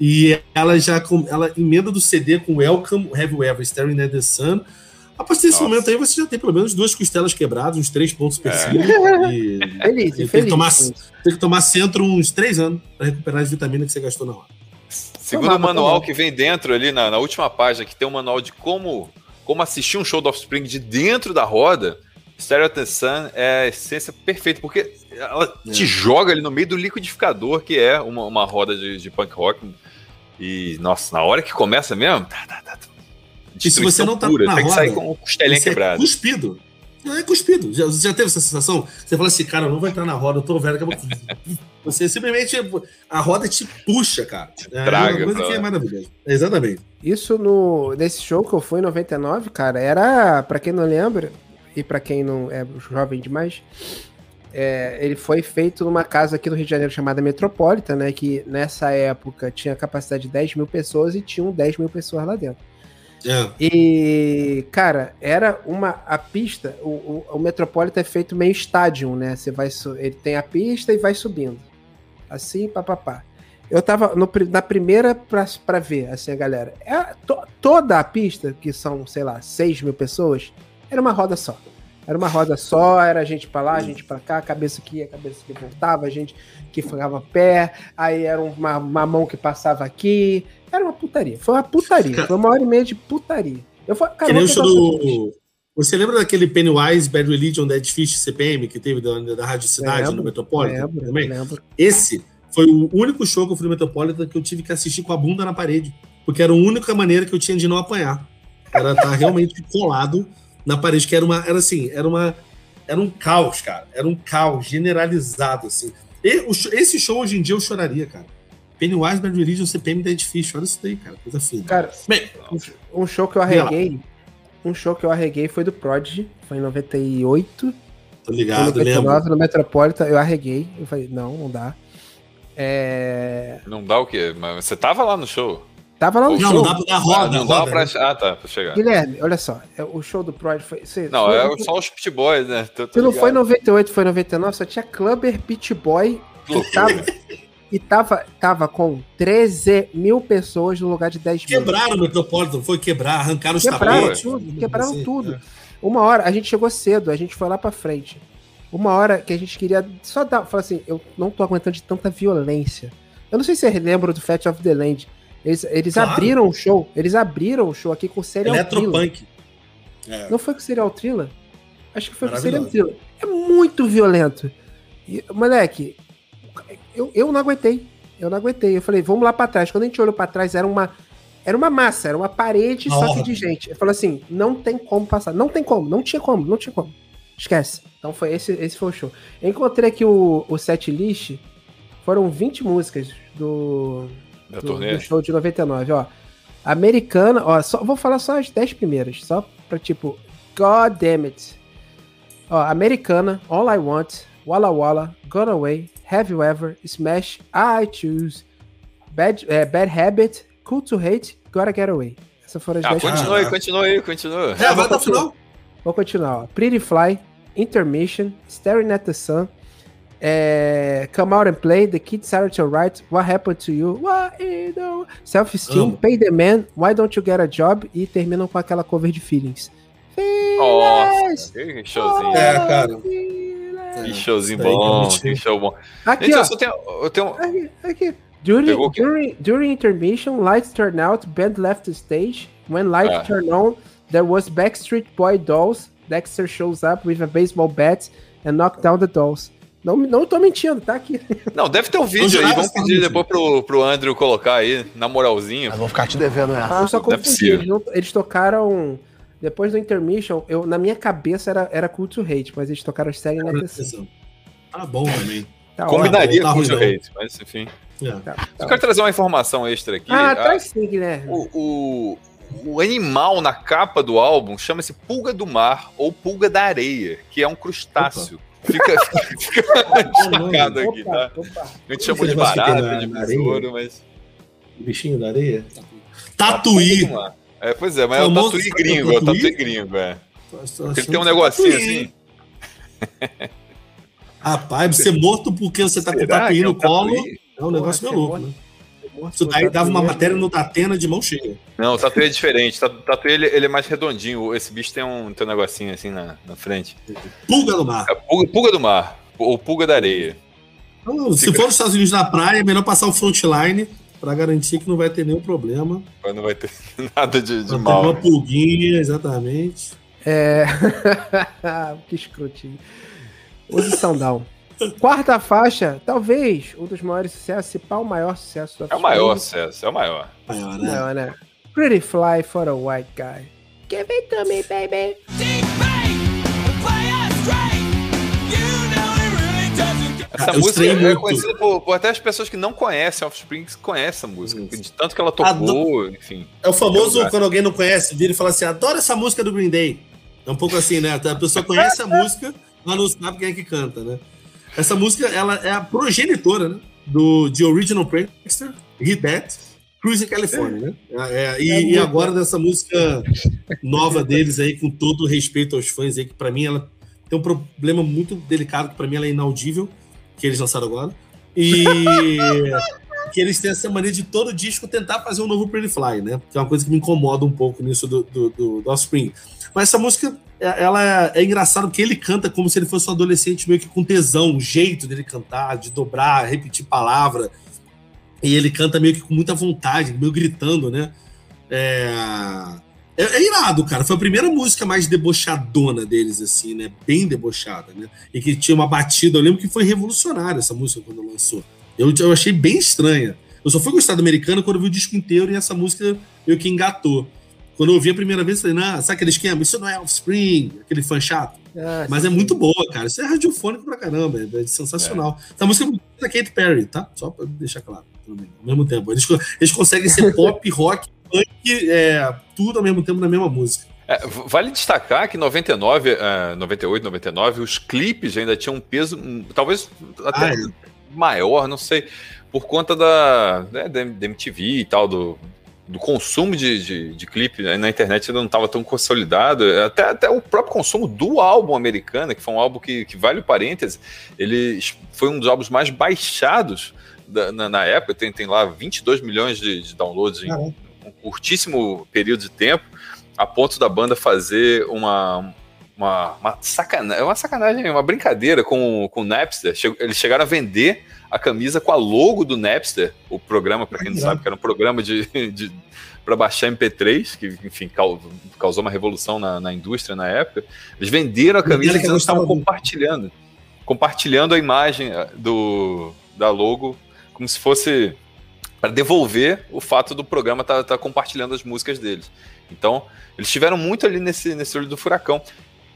E ela já ela emenda do CD com Welcome, Have You Ever, Staring at the Sun. A partir desse Nossa. momento aí você já tem pelo menos duas costelas quebradas, uns três pontos per é. e, feliz, [laughs] e feliz, tem, que tomar, tem que tomar centro uns três anos para recuperar as vitaminas que você gastou na hora. Segundo o manual que vem dentro ali na, na, última página, que tem um manual de como, como assistir um show do Offspring de dentro da roda, Stereo the Sun é a essência perfeita, porque ela é. te joga ali no meio do liquidificador, que é uma, uma roda de, de punk rock. E, nossa, na hora que começa mesmo. Tá, tá, tá, e se você não tá pura, na tem roda, que sair com costelinha quebrada. É cuspido. É cuspido. Já, já teve essa sensação? Você fala assim, cara, eu não vou entrar na roda, eu tô velho, acabou. [laughs] Você simplesmente. A roda te puxa, cara. É Traga, uma coisa que é maravilhosa. Exatamente. Isso no, nesse show que eu fui em 99, cara, era, pra quem não lembra, e para quem não é jovem demais, é, ele foi feito numa casa aqui no Rio de Janeiro chamada Metropolitan, né? Que nessa época tinha capacidade de 10 mil pessoas e tinham 10 mil pessoas lá dentro. É. E, cara, era uma. A pista, o, o, o Metropolitan é feito meio estádio, né? Você vai. Ele tem a pista e vai subindo. Assim, papapá. Eu tava no, na primeira pra, pra ver, assim, a galera. É, to, toda a pista, que são, sei lá, 6 mil pessoas, era uma roda só. Era uma roda só, era a gente pra lá, a gente pra cá, a cabeça que ia, a cabeça que voltava, a gente que ficava pé, aí era uma, uma mão que passava aqui, era uma putaria. Foi uma putaria. Foi uma hora e meia de putaria. Eu falei, cara, show do... Você lembra daquele Pennywise Bad Religion Dead Fish CPM que teve da, da Rádio Cidade lembro, no Metropolitan? Lembro, também? lembro. Esse foi o único show que eu fui no Metropolitan que eu tive que assistir com a bunda na parede. Porque era a única maneira que eu tinha de não apanhar. Era estar tá realmente colado na parede, que era uma. Era assim, era uma. Era um caos, cara. Era um caos generalizado, assim. E, o, esse show hoje em dia eu choraria, cara. Pennywise Bad Religion CPM da Edifício. Olha isso daí, cara. Coisa fina. Cara, Bem, um show que eu arreguei. Um show que eu arreguei foi do Prodigy. Foi em 98. Tô ligado, 99, lembro. no Metropolitan. Eu arreguei. Eu falei, não, não dá. É... Não dá o quê? Mas você tava lá no show? Tava lá no não, show. Não, dá pra roda. Não, dá pra... Ah, tá, pra chegar. Guilherme, olha só. É, o show do Prodigy foi. Você, não, foi, é só os Pit Boys, né? Tô, tô se não foi 98, foi 99, só tinha Clubber Pit Boy. Que tava, e tava, tava com 13 mil pessoas no lugar de 10 mil. Quebraram o Metropolitan, foi quebrar, arrancaram os quebraram tapetes. Tudo, quebraram assim, tudo. É. Uma hora, a gente chegou cedo, a gente foi lá pra frente. Uma hora que a gente queria só dar, falar assim, eu não tô aguentando de tanta violência. Eu não sei se você lembra do Fat of the Land. Eles, eles claro. abriram o show, eles abriram o show aqui com Serial Eletropunk. É. Não foi com Serial Thriller? Acho que foi com Serial Thriller. É muito violento. E, moleque, eu, eu não aguentei. Eu não aguentei. Eu falei, vamos lá para trás. Quando a gente olhou para trás, era uma era uma massa, era uma parede só de gente. Eu falei assim, não tem como passar. Não tem como, não tinha como, não tinha como. Esquece. Então foi esse, esse foi o show. Eu encontrei aqui o, o set list. Foram 20 músicas do, da do, do show de 99, ó. Americana, ó, só, vou falar só as 10 primeiras, só pra tipo, God damn it. Ó, Americana, All I Want, Walla Walla, Gone Away, Have You Ever, Smash, I Choose, Bad, é, Bad Habit, Cool to Hate, Gotta Get Away. Essa foram as ah, 10 continue, ah, continue, continue. É, vai até o final. Vou continuar, ó. Pretty Fly, Intermission, Staring at the Sun, é, Come Out and Play, The Kid Sarah Right, What Happened to You, What you Self-Esteem, Pay the Man, Why Don't You Get a Job e terminam com aquela cover de Feelings. Nossa, que showzinho. É, cara. Que showzinho bom, que show bom. Aqui, Gente, ó. eu só tenho. Eu tenho... Aqui, aqui. During, during, during intermission, lights turned out, band left the stage. When lights Ah. turned on, there was Backstreet Boy dolls. Dexter shows up with a baseball bat and knocked down the dolls. Não, não tô mentindo, tá aqui. Não, deve ter um vídeo aí. Vamos pedir depois pro, pro Andrew colocar aí, na moralzinha. Mas vou ficar te devendo essa. Eu só confundi. Eles, não- eles tocaram. Depois do intermission, eu, na minha cabeça era, era Cool to Hate, mas eles tocaram Stag Like a Sin. Tá bom também. Tá ótimo. Combinaria tá com o hate, mas enfim. É. Tá, Eu tá. quero trazer uma informação extra aqui. Ah, Ah, traz sim, Guilherme. o, o, o animal na capa do álbum chama-se pulga do mar ou pulga da areia, que é um crustáceo. [laughs] Fica, fica destacado aqui, tá? Opa. A gente chamou de barata, na- de besouro, mas. Bichinho da areia? Tatuí. É, pois é, mas é o tatuí gringo, o é o tatuí? gringo, é. Ele tem um que negocinho assim. Rapaz, você morto porque você tá com Será tatuí é no colo é um negócio meio louco, né? Isso daí dava uma matéria no Datena de mão cheia. Não, o tatuí é diferente. O tatuí ele, ele é mais redondinho. Esse bicho tem um, tem um negocinho assim na, na frente. Pulga no mar. É pulga, pulga do mar, ou pulga da areia. Então, se Fica- for nos Estados Unidos na praia, é melhor passar o frontline pra garantir que não vai ter nenhum problema. Mas não vai ter [laughs] nada de, de Vai ter mal. uma pulguinha, exatamente. É. [laughs] que escrotinho. Use Sundown. Quarta faixa, talvez um dos maiores sucessos, se pá o maior sucesso do É o maior sucesso, é o maior. Maior, né? Não, né? Pretty Fly for a White Guy. Give it to me, baby. Essa Eu música é muito. conhecida por, por até as pessoas que não conhecem Offspring conhecem essa música. Isso. De tanto que ela tocou, enfim. É o famoso, lugar. quando alguém não conhece, vira e fala assim: adoro essa música do Green Day. É um pouco assim, né? A pessoa conhece a [laughs] música, mas não sabe quem é que canta, né? Essa música, ela é a progenitora, né? Do, de Original Prankster, Hit That, Cruising California, né? É, é, e, É e agora dessa música nova deles aí, com todo o respeito aos fãs aí, que pra mim ela tem um problema muito delicado, que pra mim ela é inaudível, que eles lançaram agora. E [laughs] que eles têm essa maneira de todo disco tentar fazer um novo Pretty Fly, né? Que é uma coisa que me incomoda um pouco nisso do, do, do, do Offspring. Mas essa música, ela é, é engraçado porque ele canta como se ele fosse um adolescente meio que com tesão, o jeito dele cantar, de dobrar, repetir palavra. E ele canta meio que com muita vontade, meio gritando, né? É... É, é irado, cara. Foi a primeira música mais debochadona deles, assim, né? Bem debochada, né? E que tinha uma batida. Eu lembro que foi revolucionária essa música quando lançou. Eu, eu achei bem estranha. Eu só fui gostar do americano quando vi o disco inteiro e essa música meio que engatou. Quando eu ouvi a primeira vez, eu falei, não, sabe aquele esquema? Isso não é Offspring, aquele fã chato. Ah, Mas sim, é muito boa, cara. Isso é radiofônico pra caramba, é, é sensacional. Essa música é muito da Katy Perry, tá? Só pra deixar claro. também, Ao mesmo tempo. Eles, eles conseguem ser [laughs] pop, rock, funk, é, tudo ao mesmo tempo na mesma música. É, vale destacar que em 99, eh, 98, 99, os clipes ainda tinham um peso, hum, talvez até Ah, é. maior, não sei, por conta da, né, da MTV e tal, do, do consumo de, de, de clipe né, na internet ainda não estava tão consolidado. Até, até o próprio consumo do álbum americano, que foi um álbum que, que vale o parêntese, ele foi um dos álbuns mais baixados da- na, na época, tem, tem lá 22 milhões de, de downloads em um curtíssimo período de tempo, a ponto da banda fazer uma. Uma, uma, sacana, uma sacanagem, uma brincadeira com, com o Napster. Eles chegaram a vender a camisa com a logo do Napster, o programa, para quem não sabe, que era um programa de, de para baixar MP3, que enfim cau- causou uma revolução na, na indústria na época. Eles venderam a camisa Metallica e eles estavam compartilhando, compartilhando a imagem eh, do da logo como se fosse para devolver o fato do programa estar tá, tá compartilhando as músicas deles. Então, eles tiveram muito ali nesse, nesse olho do furacão.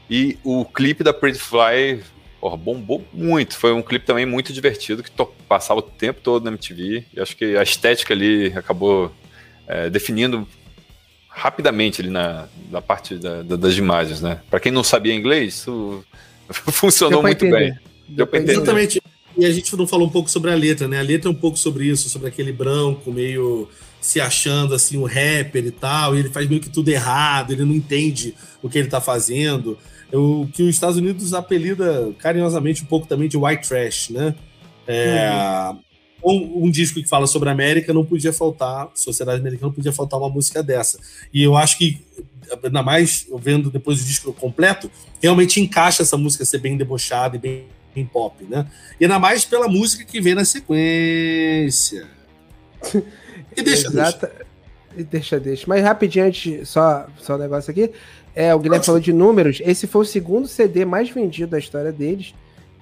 E o clipe da Pretty Fly porra, bombou muito. Foi um clipe também muito divertido, que to- passava o tempo todo na MTV. E acho que a estética ali acabou é, definindo rapidamente ali na, na parte da- da- das imagens, né? Para quem não sabia inglês, isso [laughs] funcionou muito entender. bem. Deu pra entender. Exatamente. E a gente não falou um pouco sobre a letra, né? A letra é um pouco sobre isso, sobre aquele branco meio se achando assim um rapper e tal, e ele faz meio que tudo errado, ele não entende o que ele tá fazendo. O que os Estados Unidos apelida carinhosamente um pouco também de white trash, né? É, um, um disco que fala sobre a América não podia faltar, sociedade americana não podia faltar uma música dessa. E eu acho que, ainda mais vendo depois o disco completo, realmente encaixa essa música ser bem debochada e bem em pop, né? E ainda mais pela música que vem na sequência. [laughs] E deixa, Exata... deixa. Deixa, deixa. Mas rapidinho, antes, só, só um negócio aqui. É, o Guilherme falou de números. Esse foi o segundo CD mais vendido da história deles.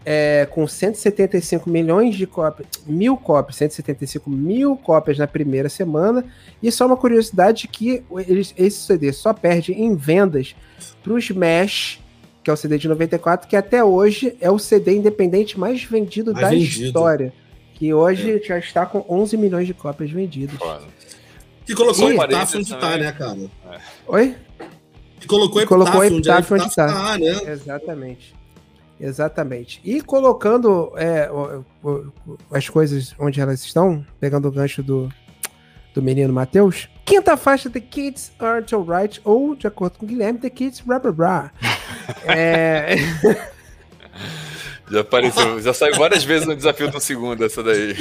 É, com 175 milhões de cópias, mil cópias, 175 mil cópias na primeira semana. E só uma curiosidade que eles, esse CD só perde em vendas para o Smash, que é o CD de 94, que até hoje é o CD independente mais vendido mais da vendido. história. Que hoje é. já está com 11 milhões de cópias vendidas. Foda. Que colocou o Epitáfio onde tá, né, cara? É. Oi? Que colocou colocou Epitáfio onde, onde tá. tá né? Exatamente. Exatamente. E colocando é, as coisas onde elas estão, pegando o gancho do, do menino Matheus. Quinta faixa, The Kids Aren't Alright, ou, de acordo com o Guilherme, The Kids Rubber Bra. [laughs] é... Já apareceu, já saiu várias vezes no desafio do segundo, essa daí.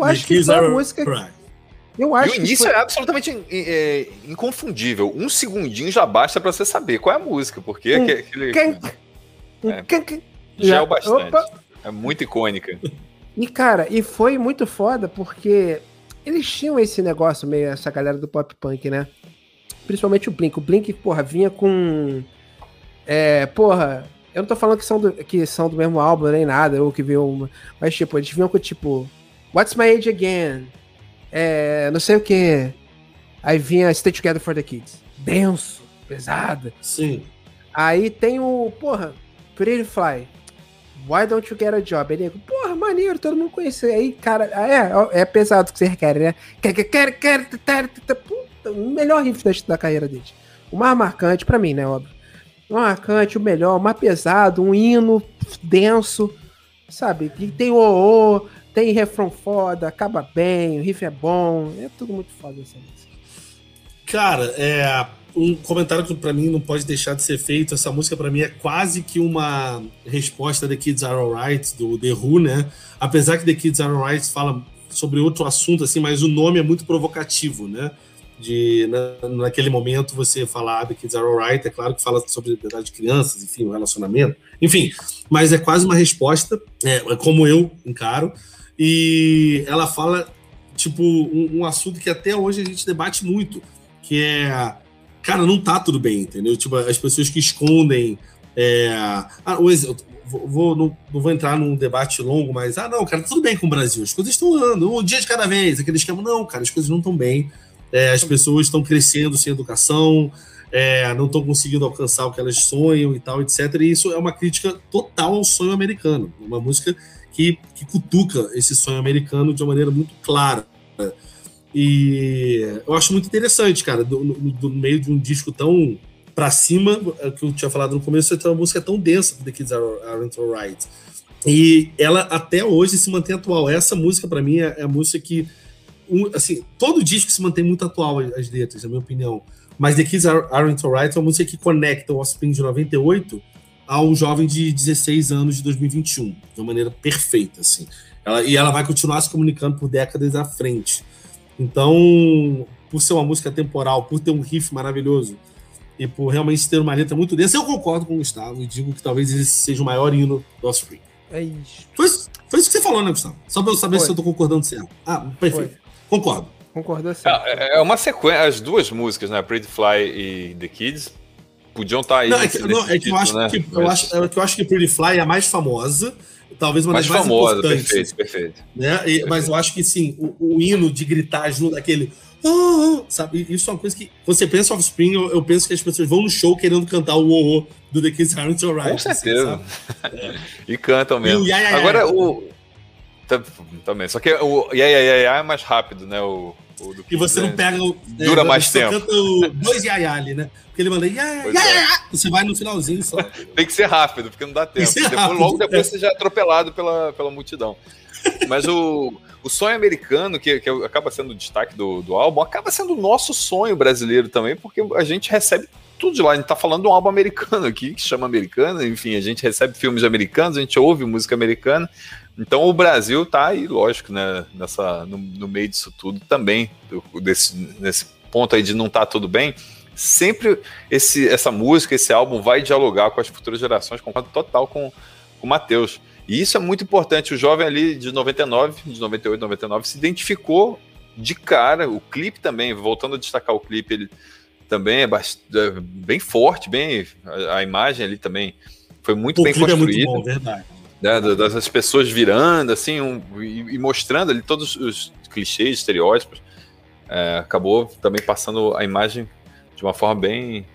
Eu acho que essa música. Eu acho e o início foi... é absolutamente é, inconfundível. Um segundinho já basta para você saber qual é a música, porque um, aquele. Quem... É, quem... já é o bastante. Opa. É muito icônica. E, cara, e foi muito foda porque eles tinham esse negócio meio, essa galera do pop punk, né? Principalmente o Blink. O Blink, porra, vinha com. É, porra, eu não tô falando que são do, que são do mesmo álbum nem nada, ou que veio uma. Mas, tipo, eles vinham com tipo. What's My Age Again? É, não sei o que. Aí vinha Stay Together for the Kids. Denso, pesada. Sim. Aí tem o, porra, Pretty Fly. Why don't you get a job? Ele, porra, maneiro, todo mundo conhece. Aí, cara, é, é pesado o que você quer, né? Quer, quer, quer, quer, quer, puta, o melhor riff da, da carreira dele. O mais marcante, pra mim, né, óbvio. O mais marcante, o melhor, o mais pesado, um hino denso, sabe? E tem o, o tem refrão foda, acaba bem, o riff é bom, é tudo muito foda essa música. Cara, é um comentário que para mim não pode deixar de ser feito. Essa música para mim é quase que uma resposta The Kids Are Alright do The Who, né? Apesar que The Kids Are Alright fala sobre outro assunto assim, mas o nome é muito provocativo, né? De na, naquele momento você falar The Kids Are Alright, é claro que fala sobre a liberdade de crianças, enfim, o relacionamento, enfim, mas é quase uma resposta, é, é como eu encaro. E ela fala, tipo, um, um, assunto que até hoje a gente debate muito, que é, cara, não tá tudo bem, entendeu? Tipo, as pessoas que escondem. É, ah, vou, vou não, não, vou entrar num debate longo, mas, ah, não, cara, tudo bem com o Brasil, as coisas estão andando, um dia de cada vez, aquele esquema, não, cara, as coisas não estão bem, é, as pessoas estão crescendo sem educação, é, não estão conseguindo alcançar o que elas sonham e tal, etc. E isso é uma crítica total ao sonho americano, uma música que, que cutuca esse sonho americano de uma maneira muito clara. E eu acho muito interessante, cara, do, no, do meio de um disco tão para cima, é que eu tinha falado no começo, é uma música tão densa, The Kids Are, Aren't Alright. E ela até hoje se mantém atual. Essa música, para mim, é, é, a música que. Um, assim, todo disco se mantém muito atual, as letras, na minha opinião. Mas The Kids Are, Aren't Alright é uma música que conecta o Offspring de 98 ao jovem de 16 anos de 2021, de uma maneira perfeita, assim. Ela, e ela vai continuar se comunicando por décadas à frente. Então, por ser uma música temporal, por ter um riff maravilhoso e por realmente ter uma letra muito densa, eu concordo com o Gustavo e digo que talvez esse seja o maior hino do Offspring. É isso. Foi, foi isso que você falou, né, Gustavo? Só pra eu saber foi. se eu tô concordando certo. Ah, perfeito. Foi. Concordo. Concordou certo. É, é uma sequência, as duas músicas, né? Pretty Fly e The Kids, podiam estar tá aí. Não, é que, não, é que eu acho né? que eu acho, é que eu acho que Pretty Fly é a mais famosa, talvez uma mais das mais famosa, importantes. Perfeito, perfeito. Né? E, perfeito. Mas eu acho que sim, o, o hino de gritar junto, aquele. Oh, sabe, isso é uma coisa que. Você pensa Offspring, eu, eu penso que as pessoas vão no show querendo cantar o oh, do The Kids Aren't Alright. Com assim, certeza. Assim, [laughs] e cantam mesmo. E o Agora, o. Também. Só que o yeah, yeah, yeah é mais rápido, né? O e você não pega o. Dura é, mais tempo. Canta o dois yaya ali, né? Porque ele manda yaya, yaya, é. você vai no finalzinho só. [laughs] Tem que ser rápido, porque não dá tempo. Depois, rápido, logo depois é. você já é atropelado pela, pela multidão. Mas o, o sonho americano, que, que acaba sendo o destaque do, do álbum, acaba sendo o nosso sonho brasileiro também, porque a gente recebe tudo de lá. A gente tá falando de um álbum americano aqui, que chama americano, enfim, a gente recebe filmes americanos, a gente ouve música americana. Então o Brasil tá aí, lógico, né, nessa, no, no meio disso tudo também, desse, nesse ponto aí de não tá tudo bem, sempre esse, essa música, esse álbum vai dialogar com as futuras gerações, concordo total com, com o Matheus. E isso é muito importante. O jovem ali de 99, de 98, 99, se identificou de cara. O clipe também, voltando a destacar o clipe, ele também é, é bem forte, bem a, a, imagem ali também foi muito o bem construída. É muito bom, verdade. Né, das pessoas virando, assim, um, e, e, mostrando ali todos os clichês, estereótipos. É, acabou também passando a imagem de uma forma bem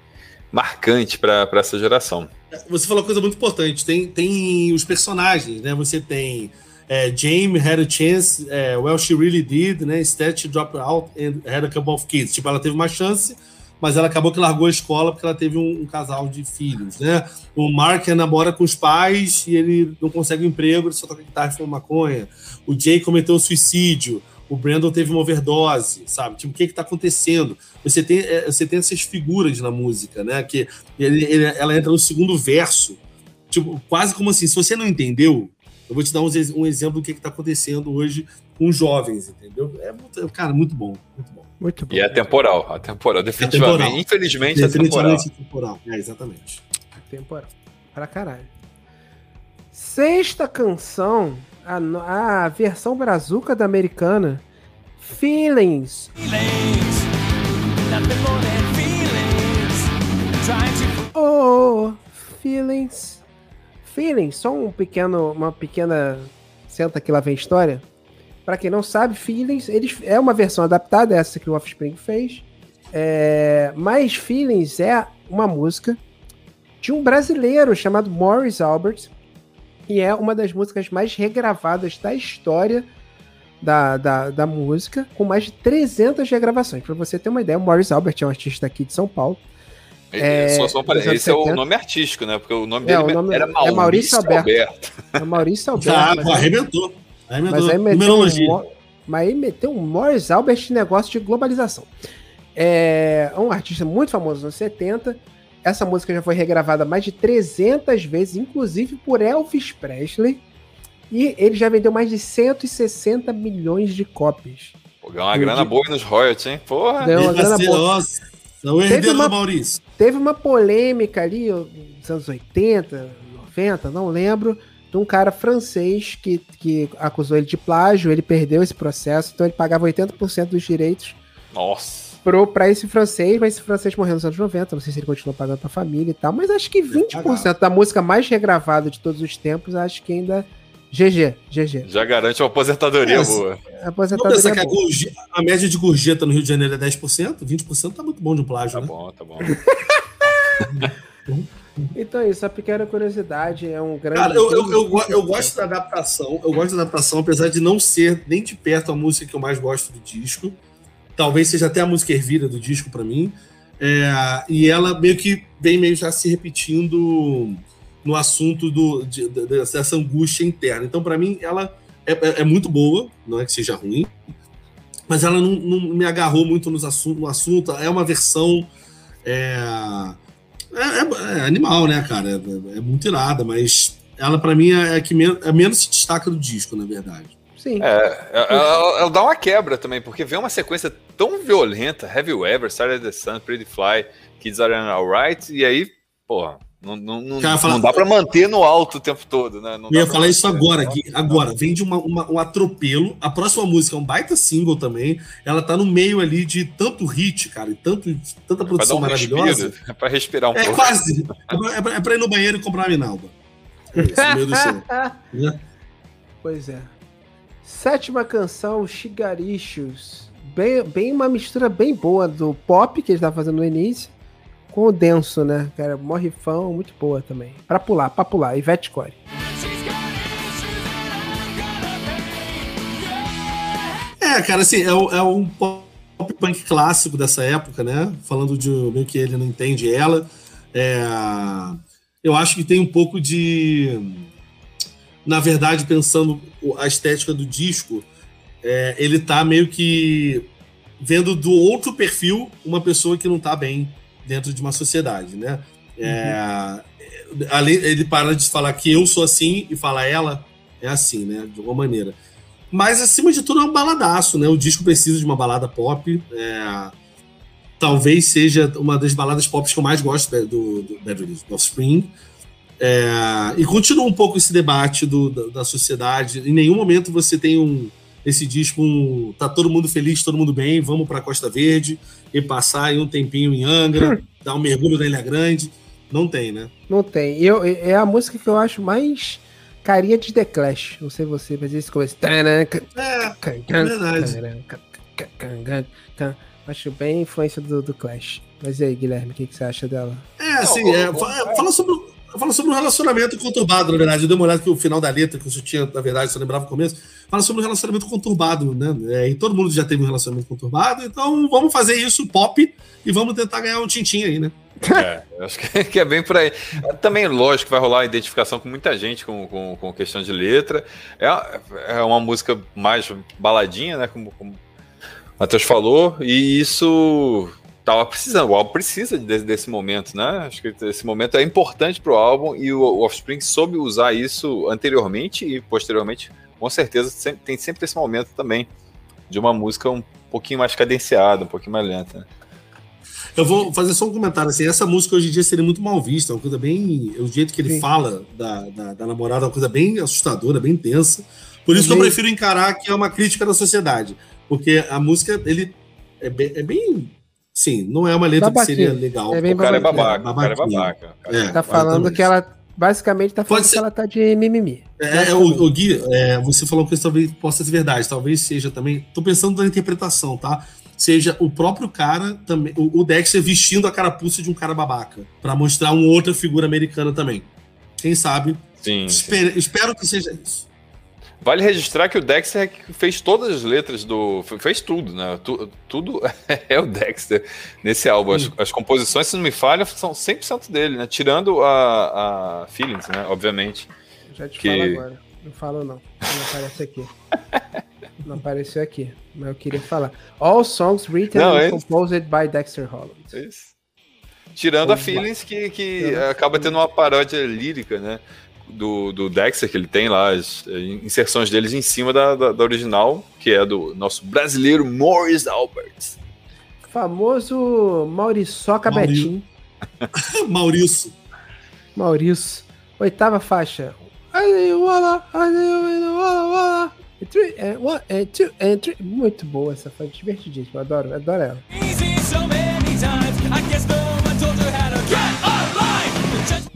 marcante para essa geração. Você falou uma coisa muito importante. Tem, tem os personagens, né? Você tem é, Jamie had a chance, é, well, she really did, né? Instead, she dropped out and had a couple of kids. Tipo, ela teve uma chance, mas ela acabou que largou a escola porque ela teve um, um casal de filhos, né? O Mark namora com os pais e ele não consegue um emprego, ele só toca guitarra e fuma maconha. O Jay cometeu suicídio o Brandon teve uma overdose, sabe? Tipo, o que que tá acontecendo? Você tem, é, você tem essas figuras na música, né? Que ele, ele, ela entra no segundo verso, tipo, quase como assim, se você não entendeu, eu vou te dar um, um exemplo do que que tá acontecendo hoje com os jovens, entendeu? É, cara, muito bom, muito bom. Muito bom. E é temporal, a temporal, definitivamente. É temporal. Infelizmente, definitivamente é temporal. É, exatamente. É temporal. Pra caralho. Sexta canção a, a versão brazuca da americana, Feelings. feelings oh, feelings. Feelings, só um pequeno, uma pequena senta que lá vem história. Para quem não sabe, Feelings, eles é uma versão adaptada essa que o Offspring fez. É, mas Feelings é uma música de um brasileiro chamado Morris Albert, e é uma das músicas mais regravadas da história da, da, da música, com mais de 300 regravações. Para você ter uma ideia, o Morris Albert é um artista aqui de São Paulo. É, só, só para esse é o nome artístico, né? Porque o nome é, dele o nome era Maurício, é Maurício Alberto. Alberto. É Maurício [laughs] Alberto. Ah, mas arrebentou. Arrebentou. Mas aí meteu um, mas aí meteu um Morris Albert negócio de globalização. É um artista muito famoso nos 70 essa música já foi regravada mais de 300 vezes, inclusive por Elvis Presley. E ele já vendeu mais de 160 milhões de cópias. Pô, ganhou uma grana boa nos royalties, hein? Porra! Ganhou uma grana boa. Nossa, teve uma, Maurício. Teve uma polêmica ali, nos anos 80, 90, não lembro, de um cara francês que, que acusou ele de plágio, ele perdeu esse processo, então ele pagava 80% dos direitos. Nossa! pro, pra esse francês, mas esse francês morreu nos anos 90, não sei se ele continuou pagando pra família e tal, mas acho que 20% da música mais regravada de todos os tempos, acho que ainda. GG, GG. Já garante uma aposentadoria é, boa. Aposentadoria boa. Que a, a, média de gorjeta no Rio de Janeiro é 10%, 20% tá muito bom de um plágio, tá né? bom, tá bom. [laughs] Então é isso, a pequena curiosidade é um grande. Cara, eu, eu, eu, eu, gosto da adaptação, eu gosto da adaptação, apesar de não ser nem de perto a música que eu mais gosto do disco talvez seja até a música ervira do disco para mim. É, e ela meio que vem meio já se repetindo no assunto do, de, de, dessa angústia interna. Então, para mim, ela é, é, é, muito boa, não é que seja ruim, mas ela não, não me agarrou muito nos assunto, no assunto. É uma versão. É, é, é animal, né, cara? É, muito irada, mas ela, para mim, é, que men é menos se destaca do disco, na verdade. Sim. É, ela, ela, dá uma quebra também, porque vem uma sequência tão violenta, You Ever, Started the Sun, Pretty Fly, Kids Are Alright, e aí, porra, não, não, não, não dá para manter no alto o tempo todo, né? Não eu ia falar isso agora, aqui, agora, vem de uma, uma, um atropelo, a próxima música é um baita single também, ela tá no meio ali de tanto hit, cara, e tanto, tanta produção um maravilhosa. Respiro, [laughs] é pra respirar um é pouco. Quase, é pra, é pra ir no banheiro e comprar uma Minalba. É isso, do show. [laughs] Né? Pois é. Sétima canção, Shigarichus. Bem, bem uma mistura bem boa do pop que ele estava fazendo no início com o denso, né? Cara, morrifão, muito boa também. Pra pular, pra pular. Ivete Core. É, cara, assim, é, é um pop punk clássico dessa época, né? Falando de meio que ele não entende ela. É, eu acho que tem um pouco de na verdade, pensando a estética do disco, é, ele tá meio que vendo do outro perfil uma pessoa que não tá bem dentro de uma sociedade, né? É, uhum. além, ele para de falar que eu sou assim e fala ela é assim, né? De alguma maneira. Mas, acima de tudo, é um baladaço, né? O disco precisa de uma balada pop. É, talvez seja uma das baladas pop que eu mais gosto do, do Beverly do Offspring. É, e continua um pouco esse debate do, da, da, sociedade. Em nenhum momento você tem um esse disco um, tá todo mundo feliz, todo mundo bem, vamos para Costa Verde e passar aí um tempinho em Angra, [laughs] dar um mergulho na Ilha Grande. Não tem, né? Não tem. Eu, é a música que eu acho mais carinha de The Clash. Não sei você, mas esse começo. É, é verdade. Acho bem influência do, do Clash. Mas e aí, Guilherme, o que, que você acha dela? É, assim, é, fala sobre Fala sobre um relacionamento conturbado, na verdade. Eu dei uma olhada que o final da letra, que eu tinha, na verdade, só lembrava o começo, fala sobre um relacionamento conturbado, né? É, e todo mundo já teve um relacionamento conturbado, então vamos fazer isso pop e vamos tentar ganhar um tintim aí, né? É, acho [laughs] que é bem por aí. Também, lógico, vai rolar a identificação com muita gente com, com, com questão de letra. É, é uma música mais baladinha, né? Como, como o Matheus falou, e isso tava precisando, o álbum precisa desse, desse, momento, né? Acho que esse momento é importante para o álbum e o, Offspring soube usar isso anteriormente e posteriormente, com certeza sempre, tem sempre esse momento também de uma música um pouquinho mais cadenciada, um pouquinho mais lenta. Né? Eu vou fazer só um comentário assim, essa música hoje em dia seria muito mal vista, é uma coisa bem, o jeito que ele Sim. fala da, da, da, namorada é uma coisa bem assustadora, bem tensa. Por isso é que eu prefiro encarar que é uma crítica da sociedade, porque a música ele é bem, é bem Sim, não é uma letra Babaquinha. que seria legal. É o cara é babaca. O cara é babaca. É, tá falando que ela. Basicamente tá falando que ela tá de mimimi. É, é o, o, Gui, é, você falou que talvez possa ser verdade, talvez seja também. Tô pensando na interpretação, tá? Seja o próprio cara também, o, o Dexter vestindo a carapuça de um cara babaca, para mostrar uma outra figura americana também. Quem sabe? Sim. Espero, espero que seja isso. Vale registrar que o Dexter fez todas as letras do. fez tudo, né? Tu, tudo [laughs] é o Dexter nesse álbum. As, as, composições, se não me falha, são 100% dele, né? Tirando a, a Feelings, né? Obviamente. Já te que... falo agora. Não falo, não. Não aparece aqui. não apareceu aqui. Mas eu queria falar. All songs written não, and é composed by Dexter Holland. Isso. Tirando a Feelings, que, que acaba tendo uma paródia lírica, né? Do, do Dexter que ele tem lá, as eh, inserções deles em cima da, da, da original, que é do nosso brasileiro Morris Alberts. Famoso Mauriçoca Betim. [laughs] Maurício. Maurício. Oitava faixa. Muito boa essa faixa, divertidíssima. Adoro, adoro ela.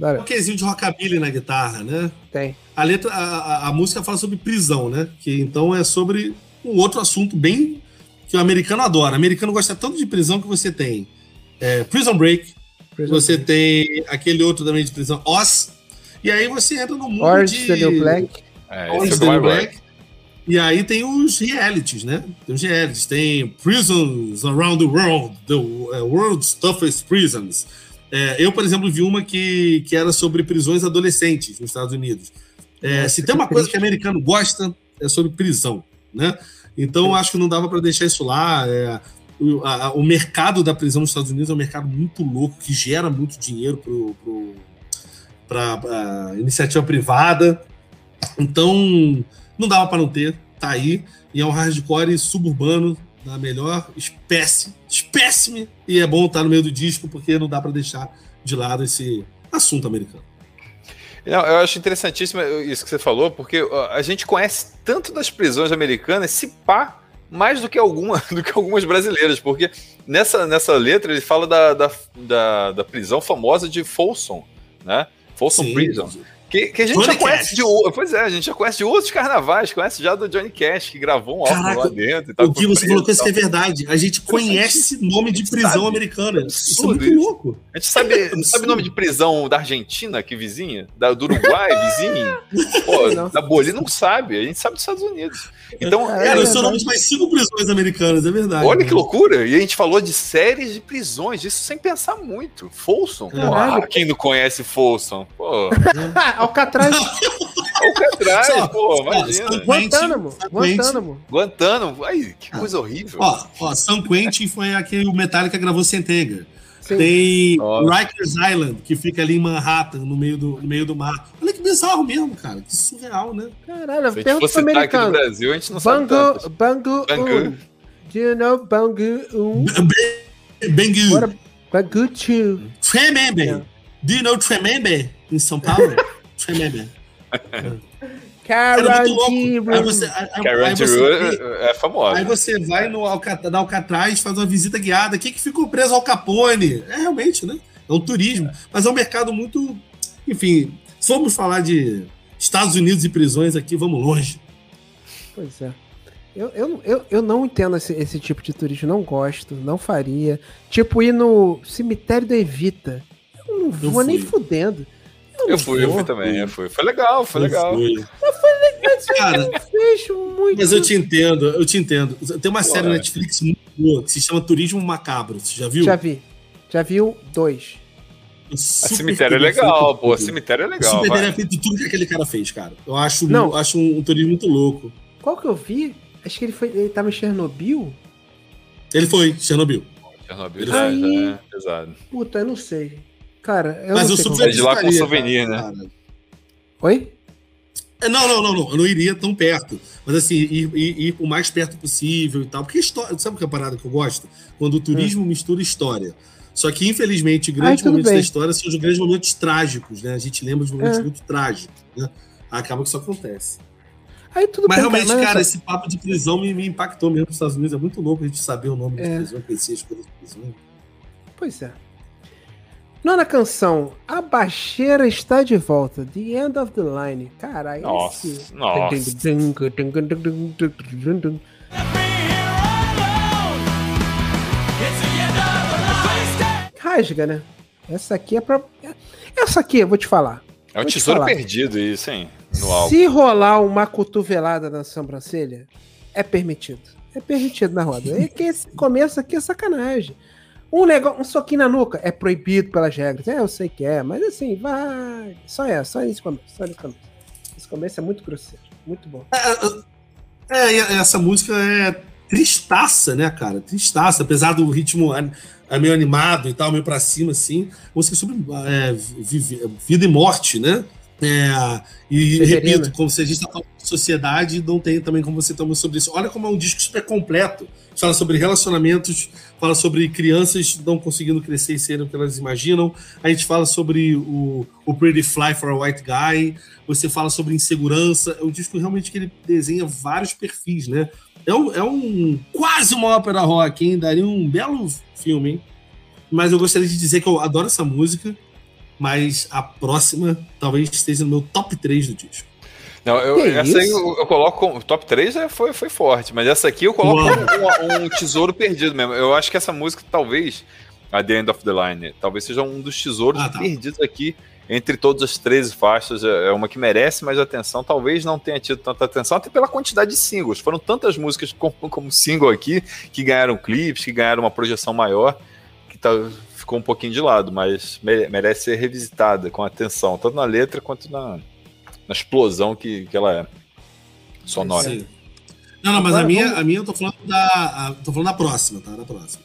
Um toquezinho de rockabilly na guitarra, né? Tem. A letra, a, a, música fala sobre prisão, né? Que então é sobre um outro assunto bem que o americano adora. O americano gosta tanto de prisão que você tem é, Prison Break, Prison você Break. tem aquele outro também de prisão, Oz, e aí você entra no mundo Orange de... The Black. É, Orange é the Black. E aí tem os realities, né? Tem os realities, tem Prisons Around the World, The uh, World's Toughest Prisons. É, eu, por exemplo, vi uma que, que era sobre prisões adolescentes nos Estados Unidos. É, se tem uma coisa que o americano gosta, é sobre prisão, né? Então, acho que não dava para deixar isso lá. É, o, a, o, mercado da prisão nos Estados Unidos é um mercado muito louco, que gera muito dinheiro para a iniciativa privada. Então, não dava para não ter, tá aí. E é um hardcore suburbano da melhor espécie, espécime, e é bom estar no meio do disco porque não dá para deixar de lado esse assunto americano. Não, eu acho interessantíssimo isso que você falou, porque a gente conhece tanto das prisões americanas, se pá, mais do que, alguma, [laughs] do que algumas brasileiras, porque nessa, nessa letra ele fala da, da, da, da prisão famosa de Folsom, né? Folsom Sim, Prison. Que, que a gente Johnny já conhece Cash. de Pois é, a gente já conhece de outros carnavais, conhece já do Johnny Cash, que gravou um álbum lá dentro. o que você falou que isso é verdade. A gente conhece nome de prisão sabe, americana. Isso é muito isso. louco. A gente sabe, é sabe nome de prisão da Argentina, que vizinha? Da, do Uruguai, vizinho? [laughs] Pô, da Bolívia não sabe. A gente sabe dos Estados Unidos. Então, é, Cara, eu sou nome de mais cinco prisões americanas, é verdade. Olha que loucura. E a gente falou de séries de prisões, isso sem pensar muito. Folsom? Ah, quem não conhece Folsom? Pô. [laughs] Alcatraz. Alcatraz, pô, imagina. Guantánamo. Guantánamo. Guantánamo. Ai, que coisa horrível. Ó, ó, São Quentin foi aquele o Metallica gravou Centega. Tem Rikers Island, que fica ali em Manhattan, no meio do, no meio do mar. Olha que bizarro mesmo, cara. Que surreal, né? Caralho, Se a gente fosse aqui no Brasil, a gente não Bangu, sabe tanto. Bangu, Bangu. Um. Do you know Bangu? Um? Bangu. What a, good too. Tremembe. Yeah. Do you know Tremembe em São Paulo? [laughs] Aí [laughs] você, aí, aí Carandiru você, é, famosa. aí você vai no Alca- na Alcatraz, faz uma visita guiada. Quem que ficou preso ao Capone? É realmente, né? É um turismo. Mas é um mercado muito. Enfim, se vamos falar de Estados Unidos e prisões aqui, vamos longe. Pois é. Eu, eu, eu, eu não entendo esse, esse tipo de turismo, não gosto, não faria. Tipo, ir no cemitério do Evita. Eu não vou nem fui. fudendo. Eu fui, eu fui também, eu fui. Foi legal, foi legal. Foi. Mas eu Cara, vejo muito. Mas eu te entendo, eu te entendo. Tem uma série na Netflix muito boa que se chama Turismo Macabro. Você já viu? Já vi. Já vi o dois. O A super cemitério é legal, pô. Cemitério é O legal. cemitério vai. é feito de tudo que aquele cara fez, cara. Eu acho, Não. eu acho um, um turismo muito louco. Qual que eu vi? Acho que ele foi. Ele tava em Chernobyl? Ele foi, Chernobyl. Chernobyl foi. já é pesado. Puta, eu não sei. Cara, eu Mas não sei super É de lá com souvenir, né? cara. Oi? É, não, não, não, não. Eu não iria tão perto. Mas assim, ir, ir, ir o mais perto possível e tal. Porque história. Sabe que é a parada que eu gosto? Quando o turismo mistura história. Só que, infelizmente, grandes tudo momentos bem. da história são os grandes momentos trágicos, né? A gente lembra de momentos É. muito trágicos, né? Acaba que isso acontece. Aí tudo Mas bem, realmente, mas cara, olha esse papo de prisão me, me impactou mesmo nos Estados Unidos. É muito louco a gente saber o nome de É. prisão, conhecer as coisas de prisão. Pois é. Nona canção, A Baixeira está de volta. The End of the Line. Caralho, Nossa, esse... nossa. Rasga, né? Essa aqui é pra. Essa aqui, eu vou te falar. É um te tesouro falar. perdido isso, hein? No álbum. Se rolar uma cotovelada na sobrancelha, é permitido. É permitido na roda. É que esse começo aqui é sacanagem. Um negócio, um soquinho na nuca é proibido pelas regras. É, eu sei que é, mas assim, vai. Só é, só nesse começo, só nesse começo. Esse começo é muito grosseiro, muito bom. É, e essa música é tristaça, né, cara? Tristaça, apesar do ritmo é, é meio animado e tal, meio pra cima, assim. Música sobre é, vi- vida e morte, né? É, e repito, como se a gente falando de sociedade, não tem também como você tomar sobre isso. Olha como é um disco super completo. Fala sobre relacionamentos, fala sobre crianças não conseguindo crescer e serem o que elas imaginam. A gente fala sobre o, o Pretty Fly for a White Guy. Você fala sobre insegurança. É um disco realmente que ele desenha vários perfis, né? É um, é um quase uma ópera rock, hein? Daria um belo filme, hein? Mas eu gostaria de dizer que eu adoro essa música, mas a próxima talvez esteja no meu top 3 do disco. Não, eu, essa aí eu, eu coloco como. Top 3 é, foi, foi forte, mas essa aqui eu coloco um, um tesouro perdido mesmo. Eu acho que essa música, talvez, a The End of the Line, talvez seja um dos tesouros Ah, tá. perdidos aqui entre todas as 13 faixas. É é uma que merece mais atenção. Talvez não tenha tido tanta atenção, até pela quantidade de singles. Foram tantas músicas como, [laughs] como single aqui que ganharam clipes, que ganharam uma projeção maior, que tá, ficou um pouquinho de lado, mas mere- merece ser revisitada com atenção, tanto na letra quanto na, na explosão que, que ela é. Sonora. Sim. Não, não, mas Agora a minha, vamos- a minha eu tô falando da. a- tô falando da próxima, tá? Da próxima.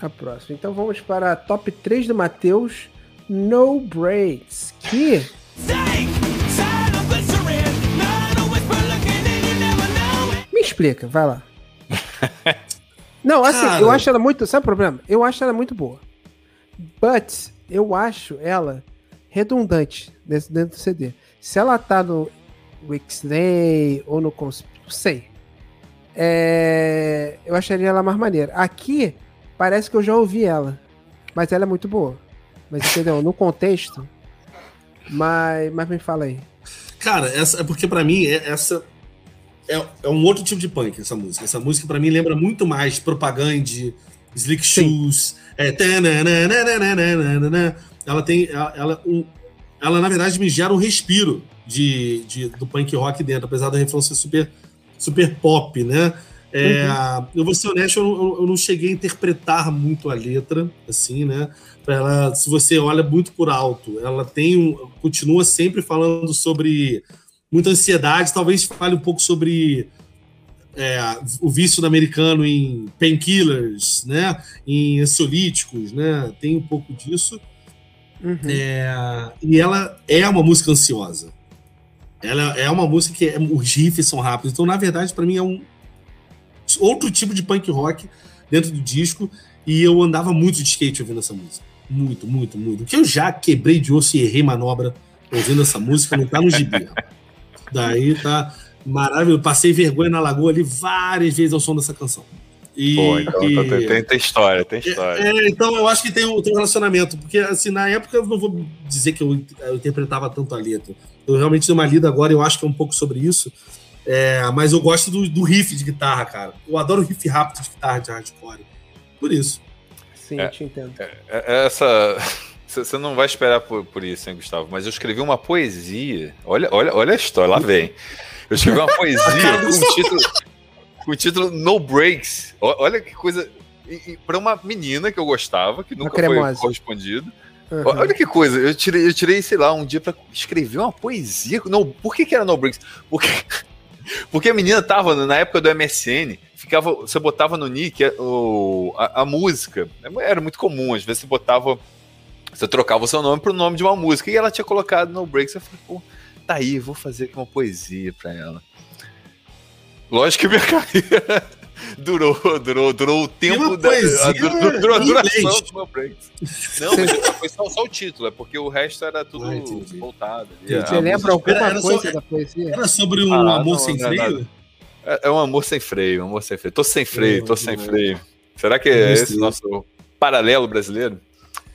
A próxima. Então vamos para a top 3 do Matheus, No Breaks. Que me explica, vai lá. [laughs] Não, assim, Cara. eu acho ela muito. Sabe o problema? Eu acho ela muito boa. But eu acho ela redundante dentro do CD. Se ela tá no Wixday ou no. Não sei. É, Eu acharia ela mais maneira. Aqui, parece que eu já ouvi ela. Mas ela é muito boa. Mas entendeu? No contexto. Mas, mas me fala aí. Cara, essa é porque pra mim é, essa é, é um outro tipo de punk essa música. Essa música pra mim lembra muito mais propaganda, Slick. Shoes, é, ela tem ela, ela, um- ela, na verdade me gera um respiro de, de- do punk rock dentro, apesar do refrão ser super super pop, né? É, Eu vou ser honesto, eu, não- eu não cheguei a interpretar muito a letra, assim, né? Ela, se você olha muito por alto, ela tem um, continua sempre falando sobre muita ansiedade, talvez fale um pouco sobre é, o vício do americano em painkillers, né? Em ansiolíticos, né? Tem um pouco disso. Uhum. É, e ela é uma música ansiosa. Ela é uma música que é- os riffs são rápidos. Então, na verdade, para mim é um outro tipo de punk rock dentro do disco. E eu andava muito de skate ouvindo essa música. Muito, muito, muito. Que eu já quebrei de osso e errei manobra ouvindo essa música, não tá no gibi. [laughs] Daí tá maravilhoso. Passei vergonha na lagoa ali várias vezes ao som dessa canção. E, Pô, então, e... Tem, tem, tem, história, tem história. É, então eu acho que tem um, tem um relacionamento, porque assim, na época eu não vou dizer que eu, eu interpretava tanto a letra. Eu realmente dei uma lida agora, eu acho que é um pouco sobre isso. É, mas eu gosto do, do, riff de guitarra, cara. Eu adoro o riff rápido de guitarra de hardcore. Por isso. Sim, é, eu te entendo. É, é, é essa. [laughs] Você não vai esperar por, por isso, hein, Gustavo? Mas eu escrevi uma poesia. Olha, olha, olha a história, lá vem. Eu escrevi uma poesia com o título, com o título No Breaks. Olha que coisa. Para uma menina que eu gostava, que nunca foi correspondido. Uhum. Olha que coisa, eu tirei, eu tirei, sei lá, um dia para escrever uma poesia. Não, por que, que era No Breaks? Porque, [laughs] porque a menina tava na época do MSN, ficava, você botava no nick a, a, a música. Era muito comum, às vezes você botava você trocava o seu nome pro nome de uma música e ela tinha colocado no break. Você falou, pô, tá aí, vou fazer aqui uma poesia pra ela. Lógico que minha [laughs] carreira durou, durou, durou o tempo da. A, [laughs] durou, durou a duração do meu break. Não, mas foi só, só, o título, é porque o resto era tudo ah, voltado. Você lembra alguma coisa da poesia? Era sobre um ah, amor não, sem é freio? É, é, um amor sem freio, um amor sem freio. Tô sem freio, tô sem freio. Será que é esse nosso paralelo brasileiro?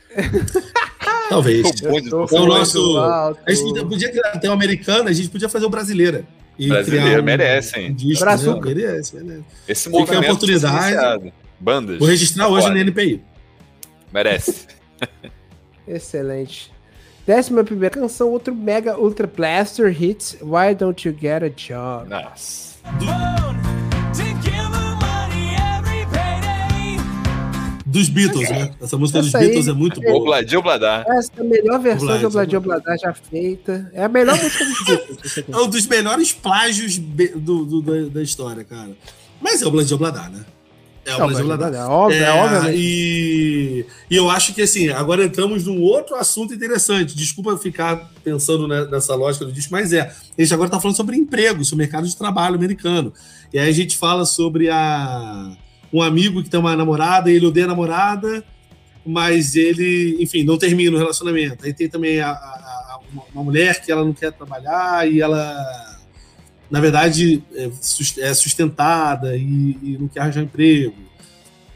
[laughs] Talvez. É o nosso. A gente podia criar até o americano, a gente podia fazer o brasileira. Brasileira, um, merecem. Um disco, Brasil. Né? Merece, merece. Esse movimento Fica a oportunidade. Bandas. Vou registrar hoje no NPI. Merece. [laughs] Excelente. Décima primeira canção, outro Mega Ultra Blaster Hits, Why Don't You Get a Job? Nossa. Dos Beatles, né? Essa música Essa dos aí, Beatles é muito boa. Obladio Obladar. Essa é a melhor versão de Obladio Obladar já feita. É a melhor música dos [laughs] Beatles. É um dos melhores plágios do, do, da, da, história, cara. Mas é Obladio Obladar, né? É o Obladio Obladar. É óbvio, é, óbvio. E, e eu acho que, assim, agora entramos num outro assunto interessante. Desculpa ficar pensando nessa lógica do disco, mas é. A gente agora tá falando sobre emprego, sobre o mercado de trabalho americano. E aí a gente fala sobre a um amigo que tem uma namorada ele odeia a namorada, mas ele, enfim, não termina o relacionamento. Aí tem também a, a, uma mulher que ela não quer trabalhar e ela, na verdade, é, é sustentada e, e não quer arranjar emprego.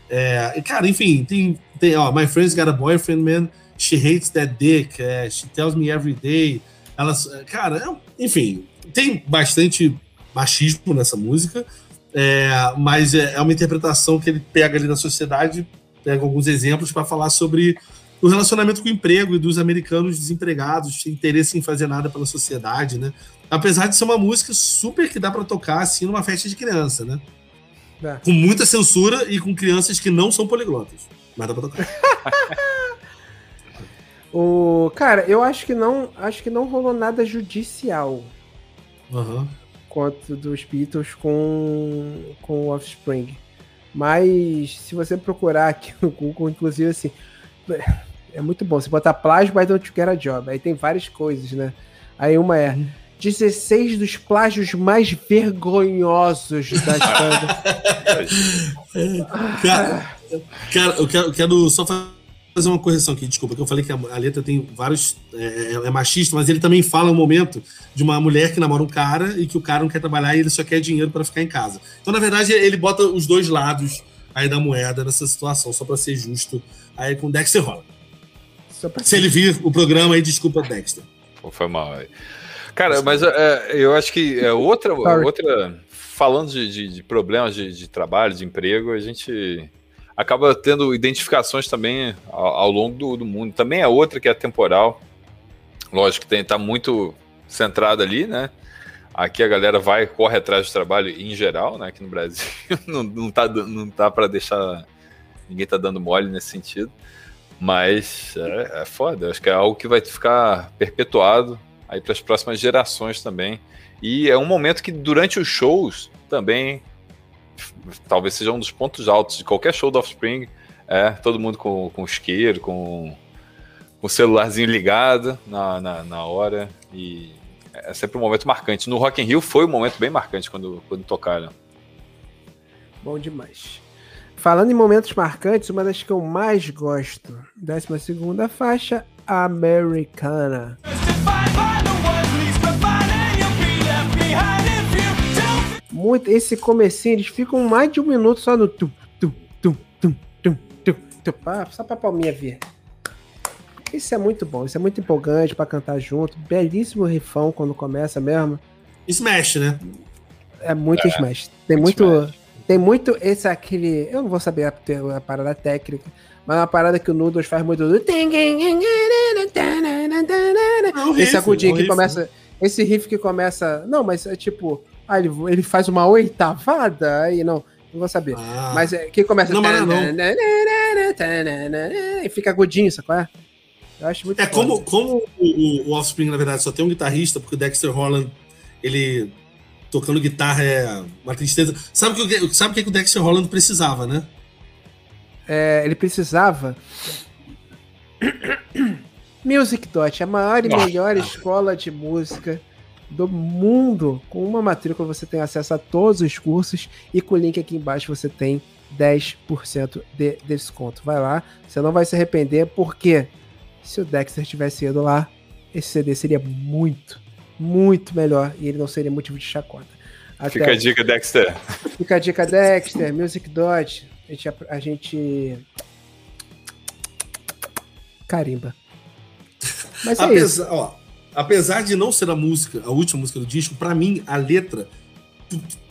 É, cara, enfim, tem, tem, ó, My Friend's Got a Boyfriend, man. She hates that dick. É, she tells me every day. Ela, cara, é, enfim, tem bastante machismo nessa música. É, mas é, é uma interpretação que ele pega ali na sociedade, pega alguns exemplos para falar sobre o relacionamento com o emprego e dos americanos desempregados, sem interesse em fazer nada pela sociedade, né? Apesar de ser uma música super que dá para tocar assim numa festa de criança, né? É. Com muita censura e com crianças que não são poliglotas. Mas dá pra tocar. [laughs] o cara, eu acho que não, acho que não rolou nada judicial. Uhum quanto dos Beatles com, com o Offspring. Mas se você procurar aqui no Google, inclusive assim, é muito bom. Você botar plágio by Don't You Get a Job. Aí tem várias coisas, né? Aí uma é 16 dos plágios mais vergonhosos da [laughs] história. cara, cara, eu quero, eu quero só fazer fazer uma correção aqui, desculpa, que eu falei que a, a letra tem vários. É, é, é, machista, mas ele também fala um momento de uma mulher que namora um cara e que o cara não quer trabalhar e ele só quer dinheiro para ficar em casa. Então, na verdade, ele bota os dois lados aí da moeda nessa situação, só para ser justo. Aí com o Dexter rola. Se ele vir o programa aí, desculpa, Dexter. Pô, foi mal aí. Cara, mas é, eu acho que é outra, outra. Falando de, de, de problemas de, de trabalho, de emprego, a gente acaba tendo identificações também ao, ao longo do, do, mundo. Também é outra que é temporal. Lógico que está muito centrado ali, né? Aqui a galera vai, corre atrás do trabalho em geral, né? Aqui no Brasil [laughs] não, não tá, não tá para deixar. Ninguém tá dando mole nesse sentido. Mas é, é foda. Acho que é algo que vai ficar perpetuado aí para as próximas gerações também. E é um momento que durante os shows também talvez seja um dos pontos altos de qualquer show do Offspring. É, todo mundo com, com isqueiro, com, com o celularzinho ligado na, na, na, hora. E é sempre um momento marcante. No Rock in Rio foi um momento bem marcante quando, quando tocaram. Bom demais. Falando em momentos marcantes, uma das que eu mais gosto, 12 segunda faixa, Americana. Muito, esse comecinho, eles ficam mais de um minuto só no tum, tum, tum, tum, tum, tum, tum, só pra palminha ver. Isso é muito bom, isso é muito empolgante para cantar junto. Belíssimo rifão quando começa mesmo. Smash, né? É muito é, Smash. Tem muito, Smash. tem muito esse aquele, eu não vou saber a, a parada técnica, mas é uma parada que o Noodles faz muito do esse agudinho que começa, esse riff que começa, não, mas é tipo, ah, ele, ele faz uma oitavada, aí não, não vou saber. Ah. Mas é, que começa. Não, mas não. E fica agudinho, sacou? É? Eu acho muito É como, como o, o, Offspring, na verdade, só tem um guitarrista, porque o Dexter Holland, ele tocando guitarra é uma tristeza. Sabe o que, sabe que, que o Dexter Holland precisava, né? É, ele precisava. [coughs] Music Dot, a maior e melhor escola de música do mundo. Com uma matrícula você tem acesso a todos os cursos e com o link aqui embaixo você tem 10% de desconto. Vai lá, você não vai se arrepender, porque se o Dexter tivesse ido lá, esse CD seria muito, muito melhor e ele não seria motivo de chacota. Até Fica a dica, Dexter. Fica a dica, Dexter, Music Dot. A gente, a gente. Carimba. Mas é apesar, isso. Ó, apesar de não ser a música, a última música do disco, para mim, a letra.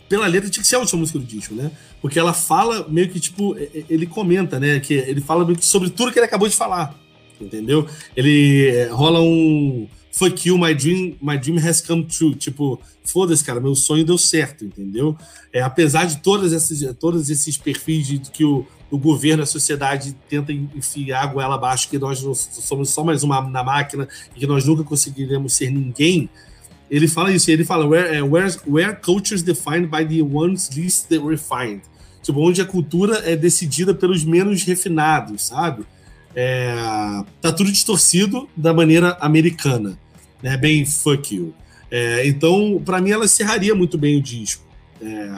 Pela letra tinha que ser a última música do disco, né? Porque ela fala meio que, tipo, ele comenta, né? Que ele fala meio que sobre tudo que ele acabou de falar entendeu? Ele é, rola um fuck you, my dream, my dream has come true. Tipo, foda-se, cara, meu sonho deu certo, entendeu? É, apesar de todas essas, todos esses perfis de que o, o governo, a sociedade tenta enfiar a goela abaixo, que nós somos só mais uma na máquina e que nós nunca conseguiremos ser ninguém. Ele fala isso, ele fala where, é, where, where cultures defined by the ones least refined. Tipo, onde a cultura é decidida pelos menos refinados, sabe? é, tá tudo distorcido da maneira americana, né? Bem fuck you. É, então, para mim, ela encerraria muito bem o disco. É,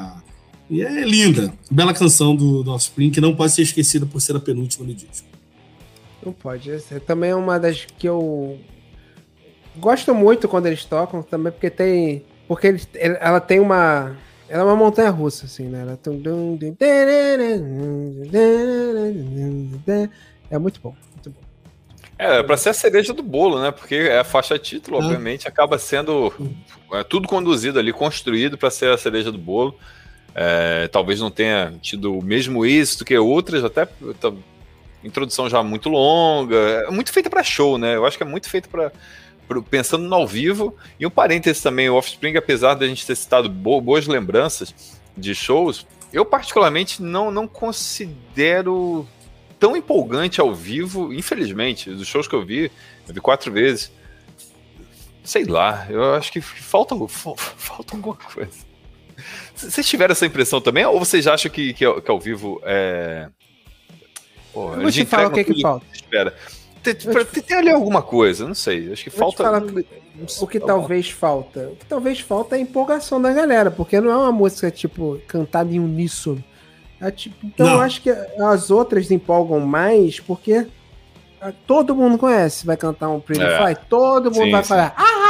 e é linda, bela canção do, do Offspring que não pode ser esquecida por ser a penúltima do disco. Não pode. Essa também é uma das que eu gosto muito quando eles tocam, também porque tem. Porque eles, ela tem uma. Ela é uma montanha russa, assim, né? Ela é muito bom, muito bom. É, pra ser a cereja do bolo, né? Porque é a faixa título, ah. obviamente, acaba sendo é, tudo conduzido ali, construído para ser a cereja do bolo. É, talvez não tenha tido o mesmo êxito que outras, até tá, introdução já muito longa, é muito feita para show, né? Eu acho que é muito feito para pensando no ao vivo. E um parênteses também, o Offspring, apesar de a gente ter citado boas lembranças de shows, eu particularmente não, não considero tão empolgante ao vivo, infelizmente, dos shows que eu vi, eu vi quatro vezes. Sei lá, eu acho que falta, [laughs] falta alguma coisa. Vocês tiveram essa impressão também? Ou vocês acham que, que, que ao vivo é. Pô, eu vou te falar o que, é que falta. Espera. Tem, tem, tem, ali alguma coisa, não sei. Acho que falta. Falar, o que talvez falta. O que talvez falta é a empolgação da galera, porque não é uma música, tipo, cantada em uníssono. É, tipo, então não. eu acho que as outras empolgam mais porque ah, todo mundo conhece. Vai cantar um Pretty é. Fly, todo mundo sim, vai sim. falar ahá.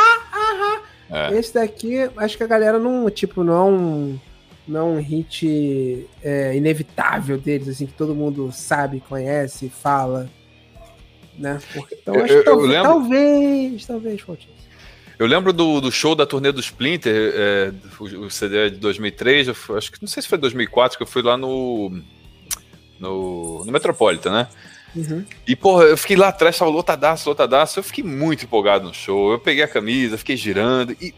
É. Esse daqui, acho que a galera não, tipo, não é um, não é um hit é, inevitável deles, assim, que todo mundo sabe, conhece, fala. Né? Então eu, acho que talvez, lembro... talvez, talvez, talvez eu lembro do, do show da turnê do Splinter, é, o, o, CD de 2003, eu, acho que não sei se foi 2004, que eu fui lá no, no, no Metropolitan, né? Uhum. E, porra, eu fiquei lá atrás, tava lotadaço, lotadaço. Eu fiquei muito empolgado no show. Eu peguei a camisa, fiquei girando. E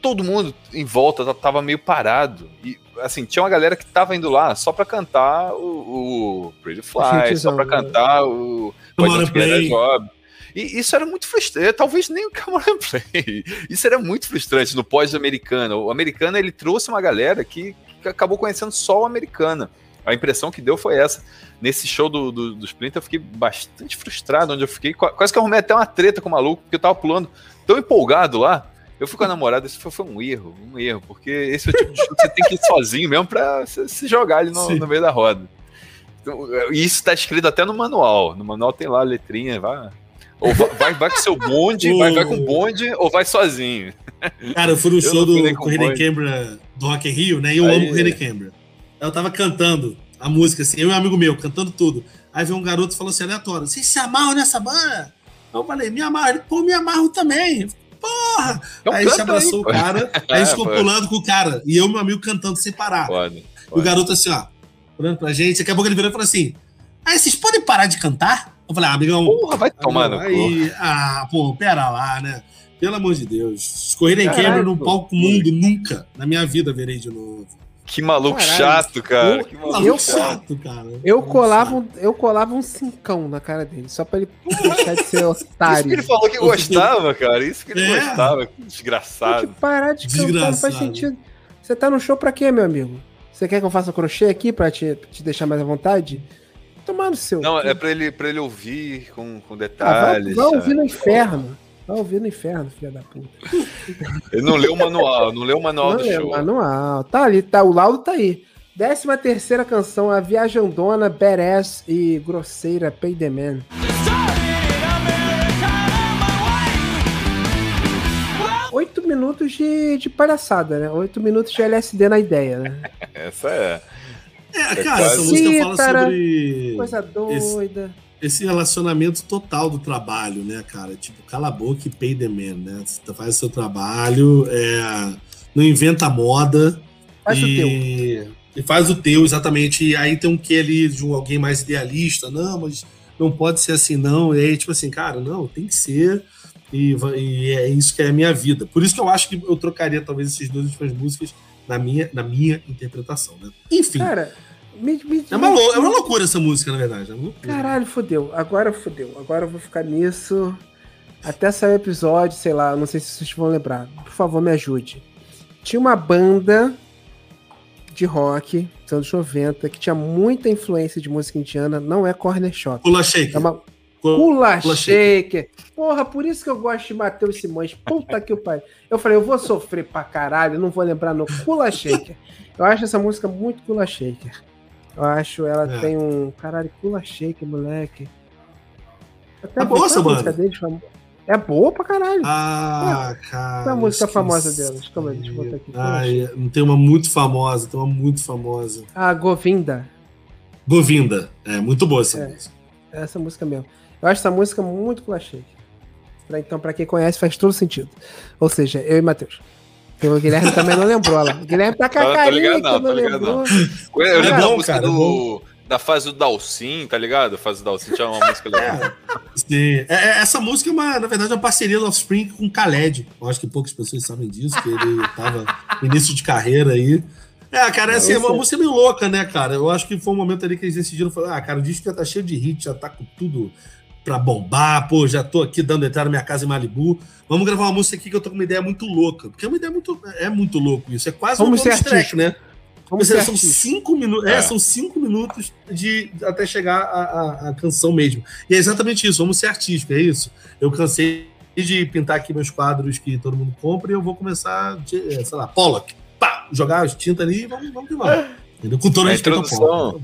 todo mundo em volta tava meio parado. E, assim, tinha uma galera que tava indo lá só pra cantar o, o Pretty Fly, só pra né? cantar o Pode Job. E isso era muito frustrante. Talvez nem o Cameron Play. [laughs] Isso era muito frustrante no pós-americano. O americano ele trouxe uma galera que, que, acabou conhecendo só o americana. A impressão que deu foi essa. Nesse show do, do, do Splinter, eu fiquei bastante frustrado, onde eu fiquei. Quase que eu arrumei até uma treta com o maluco, porque eu tava pulando tão empolgado lá. Eu fui com a namorada, isso foi, foi, um erro, um erro, porque esse é o tipo de show que você tem que ir sozinho mesmo pra se jogar ali no, no meio da roda. Isso tá escrito até no manual. No manual tem lá a letrinha, vai. Ou vai, vai, vai com seu bonde, vai, vai com bonde, ou vai sozinho. Cara, eu fui no show do Corrida Cambra do Rock in Rio, né? E eu Aí, amo Corrida Cambra. Eu tava cantando a música, assim, eu e um amigo meu, cantando tudo. Aí veio um garoto e falou assim, aleatório, vocês se amarram nessa banda? Eu falei, me amarro. Ele, pô, me amarro também. Porra! Então aí se abraçou aí, o cara, [laughs] aí a gente ficou pulando com o cara. E eu e meu amigo cantando sem parar. Pode, pode. O garoto assim, ó, olhando pra gente. Daqui a pouco ele virou e falou assim: Aí, vocês podem parar de cantar? Eu falei, ah, amigão. Porra, vai tomar no aí, Ah, pô, pera lá, né? Pelo amor de Deus. Corrida em quebra no palco mundo, nunca na minha vida verei de novo. Que maluco Caralho. chato, cara. Eu, que maluco eu, chato, cara. Eu colava, um, eu colava um cincão na cara dele, só pra ele deixar de ser [laughs] otário. Isso que ele falou que gostava, cara. Isso que ele é. gostava. Que desgraçado. Tem que parar de cantar, não faz sentido. Você tá no show pra quê, meu amigo? Você quer que eu faça crochê aqui pra te, te deixar mais à vontade? Tomar no seu. Não, é pra ele, pra ele ouvir com, com detalhes. Ah, vai, vai ouvir no inferno. Vai ouvir no inferno, filha da puta. [laughs] Ele não leu o manual, não leu o manual não do show. manual. Tá ali, tá, o laudo tá aí. Décima terceira canção, a viajandona, badass e grosseira Pay the Man. Oito minutos de, de palhaçada, né? Oito minutos de LSD na ideia, né? [laughs] Essa é. É, é cara, essa música fala sobre. Coisa doida. Esse esse relacionamento total do trabalho, né, cara? Tipo, cala a boca e pay the man, né? Você faz o seu trabalho, é, não inventa moda. Faz e, o teu. E faz o teu, exatamente. E aí tem um que ali de um, alguém mais idealista, não, mas não pode ser assim, não. E aí, tipo assim, cara, não, tem que ser. E, e é isso que é a minha vida. Por isso que eu acho que eu trocaria talvez essas duas últimas músicas na minha, na minha interpretação, né? Enfim. Cara, me, me, é, uma, é uma loucura essa música, na verdade. É Caralho, fodeu. Agora fodeu. Agora eu vou ficar nisso. Até sair o episódio, sei lá, não sei se vocês vão lembrar. Por favor, me ajude. Tinha uma banda de rock dos anos 90 que tinha muita influência de música indiana, não é Corner Shop. Kula Shaker. É uma... Kula, Kula Shaker. Porra, por isso que eu gosto de Matheus Simões. Puta que o pai. Eu falei, eu vou sofrer pra caralho, não vou lembrar no Kula Shaker. Eu acho essa música muito Kula Shaker. Eu acho ela é. tem um. Caralho, pula shake, moleque. Até é boa essa banda. Deles, é boa pra caralho. Ah, é. cara. Qual é a música famosa deles? Calma aí, deixa eu botar aqui. Ah, não tem uma muito famosa, tem uma muito famosa. Ah, Govinda. Govinda. É, muito boa essa é, música. É essa música mesmo. Eu acho essa música muito shake. Então, pra quem conhece, faz todo sentido. Ou seja, eu e Matheus. O Guilherme também não lembrou lá. O Guilherme tá com a carinha não, não, lembrou. Não. Eu lembro da música cara, do, da fase do Dalcin, tá ligado? A fase do Dalcin tinha uma música legal. Sim. É, é, essa música é, uma, na verdade, uma parceria do Offspring com Khaled. Eu acho que poucas pessoas sabem disso, que ele tava no início de carreira aí. É, cara, assim, é uma música meio louca, né, cara? Eu acho que foi um momento ali que eles decidiram falar, ah, cara, o disco já tá cheio de hit, já tá com tudo pra bombar, pô, já tô aqui dando entrada na minha casa em Malibu. Vamos gravar uma música aqui que eu tô com uma ideia muito louca. Porque é uma ideia muito. É muito louco isso. É quase Vamos um bonus track, né? Vamos seja, são cinco minutos. É. é. são cinco minutos de até chegar a, a, a, canção mesmo. E é exatamente isso. Vamos ser artísticos, é isso. Eu cansei de pintar aqui meus quadros que todo mundo compra e eu vou começar, de, é, sei lá, Pollock. Pá, jogar as tintas ali e vamos, vamos que vamos. [laughs] Entendeu? Com toda a introdução.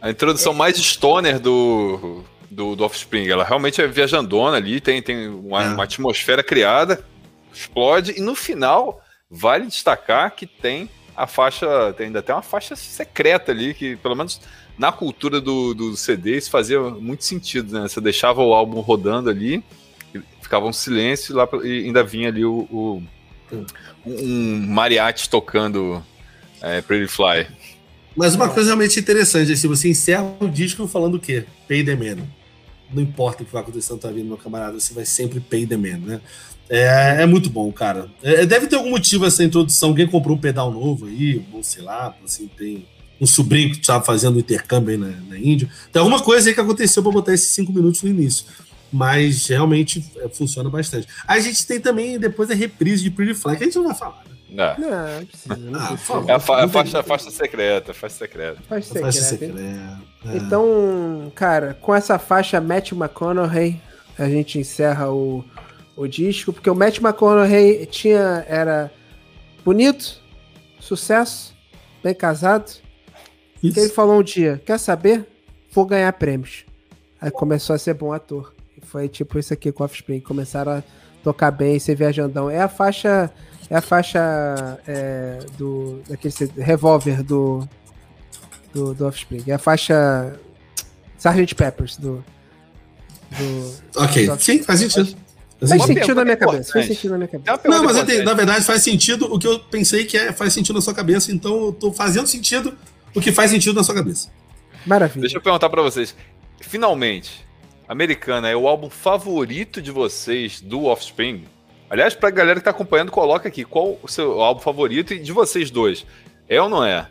A introdução mais stoner do, do, do Offspring. Ela realmente é viajandona ali, tem, tem uma, é. uma atmosfera criada, explode, e no final, vale destacar que tem a faixa, tem ainda tem uma faixa secreta ali, que pelo menos na cultura do, do CD isso fazia muito sentido, né? Você deixava o álbum rodando ali, ficava um silêncio lá, e ainda vinha ali o, o um mariachi tocando é, Pretty Fly. Mas uma coisa realmente interessante, assim, você encerra o disco falando o quê? Pay the man não importa o que vai acontecer na tua vida, meu camarada, você vai sempre pay the man, né? É, é muito bom, cara. É, deve ter algum motivo essa introdução. Alguém comprou um pedal novo aí, ou sei lá, assim, tem um sobrinho que estava fazendo intercâmbio aí na, na Índia. Tem alguma coisa aí que aconteceu para botar esses cinco minutos no início. Mas realmente é, funciona bastante. A gente tem também depois a reprise de Pretty Fly, que a gente não vai falar, né? Não. Não, precisa. Não ah, precisa. É a, fa a faixa, faixa secreta, faixa secreta. Faixa secreta. Faixa secreta. É. Então, cara, com essa faixa Matt McConaughey, a gente encerra o, o disco, porque o Matt McConaughey tinha, era bonito, sucesso, bem casado. Isso. Ele falou um dia, quer saber? vou ganhar prêmios. Aí começou a ser bom ator. E foi tipo isso aqui com Offspring. Começaram a tocar bem, ser viajandão. É a faixa. É a faixa é, do. daquele revólver do. Do, do Offspring. É a faixa. Sgt. Peppers do. do ok, do sim, faz sentido. Faz, faz sentido na minha cabeça. Faz sentido na minha cabeça. Não, mas entendi, na verdade faz sentido o que eu pensei que é, faz sentido na sua cabeça, então eu tô fazendo sentido o que faz sentido na sua cabeça. Maravilha. Deixa eu perguntar para vocês. Finalmente, Americana é o álbum favorito de vocês do Offspring? Aliás, pra galera que tá acompanhando, coloca aqui qual o seu álbum favorito e de vocês dois. É ou não é?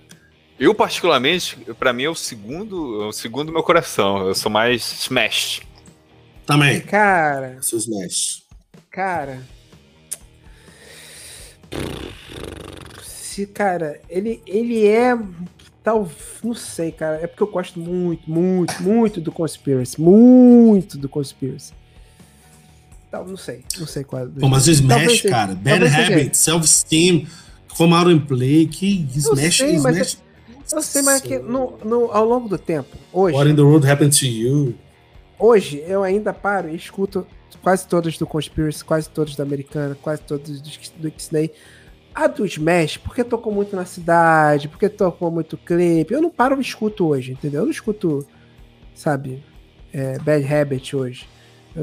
Eu, particularmente, para mim é o segundo, é o segundo meu coração. Eu sou mais Smash. Também. Cara. Sou Smash. Cara. Se, cara, ele, ele é Tal, não sei, cara. É porque eu gosto muito, muito, muito do Conspiracy. Muito do Conspiracy. Tal, não sei. Não sei qual. É Pô, mas o Smash, cara. Bad Habit, Self-Esteem, Come Out and Play. Que Smash, sei, Smash. Mas eu, sei, mas é que no, no, ao longo do tempo, hoje. What in the World Happened to You? Hoje eu ainda paro e escuto quase todos do Conspiracy, quase todos da Americana, quase todos do, do Disney. A do Smash, porque tocou muito na cidade, porque tocou muito clipe. Eu não paro e escuto hoje, entendeu? Eu não escuto, sabe, é, Bad Habit hoje.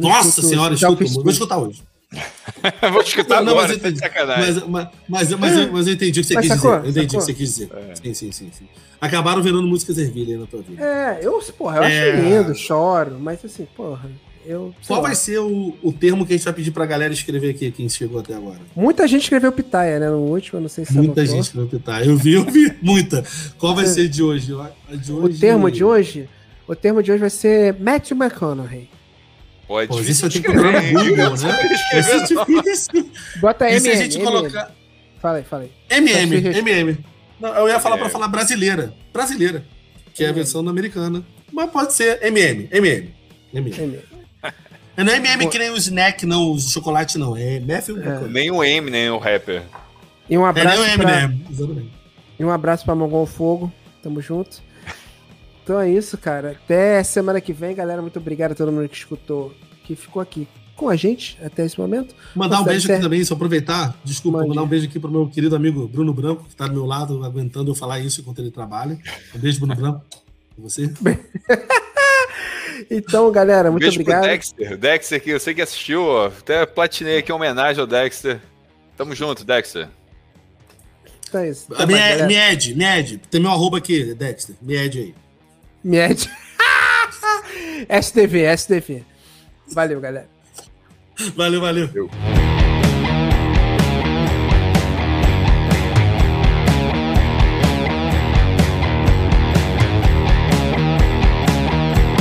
Nossa escuto, senhora, escuto, vou escutar hoje. [laughs] vou escutar não, agora, mas, tá mas, mas, mas, mas, mas, eu entendi o que você mas quis sacou, dizer. Eu entendi sacou. o que você quis dizer. É. Sim, sim, sim, sim. Acabaram virando músicas ervilha na tua vida. É, eu, porra, eu é... acho lindo, choro, mas assim, porra. Eu, Qual lá. vai ser o, o termo que a gente vai pedir pra galera escrever aqui, quem chegou até agora? Muita gente escreveu Pitaia, né? No último, não sei se Muita gente escreveu Pitaia. Eu vi, eu vi, muita. Qual vai ser de hoje? de hoje? O termo de hoje? O termo de hoje vai ser Matthew McConaughey. Pode. Pô, isso eu tenho que procurar no Google, né? Isso é difícil. Bota MM. E se a gente colocar... Fala aí, fala aí. MM, MM. Não, eu ia falar pra falar brasileira. Brasileira. Que é a versão americana. Mas pode ser MM, MM. MM. Não é MM que nem o snack, não, o chocolate, não. É Matthew é. Nem o M, nem o rapper. E um abraço. É, nem o M, pra... né? Exatamente. E um abraço pra Mongol Fogo. Tamo junto. Então é isso, cara. Até semana que vem, galera. Muito obrigado a todo mundo que escutou, que ficou aqui com a gente até esse momento. Mandar um beijo aqui também, só aproveitar. Desculpa, Mande. mandar um beijo aqui pro meu querido amigo Bruno Branco, que tá do meu lado, aguentando eu falar isso enquanto ele trabalha. Um beijo, Bruno Branco. Você? [laughs] Então, galera, muito Beijo obrigado. Pro Dexter. Dexter aqui, eu sei que assistiu, ó. Até platinei aqui uma homenagem ao Dexter. Tamo junto, Dexter. Então é isso. Então, Mied, Mied, Mied, tem meu arroba aqui, Dexter. Mied aí. Mied. [laughs] STV, STV. Valeu, galera. Valeu, valeu. valeu.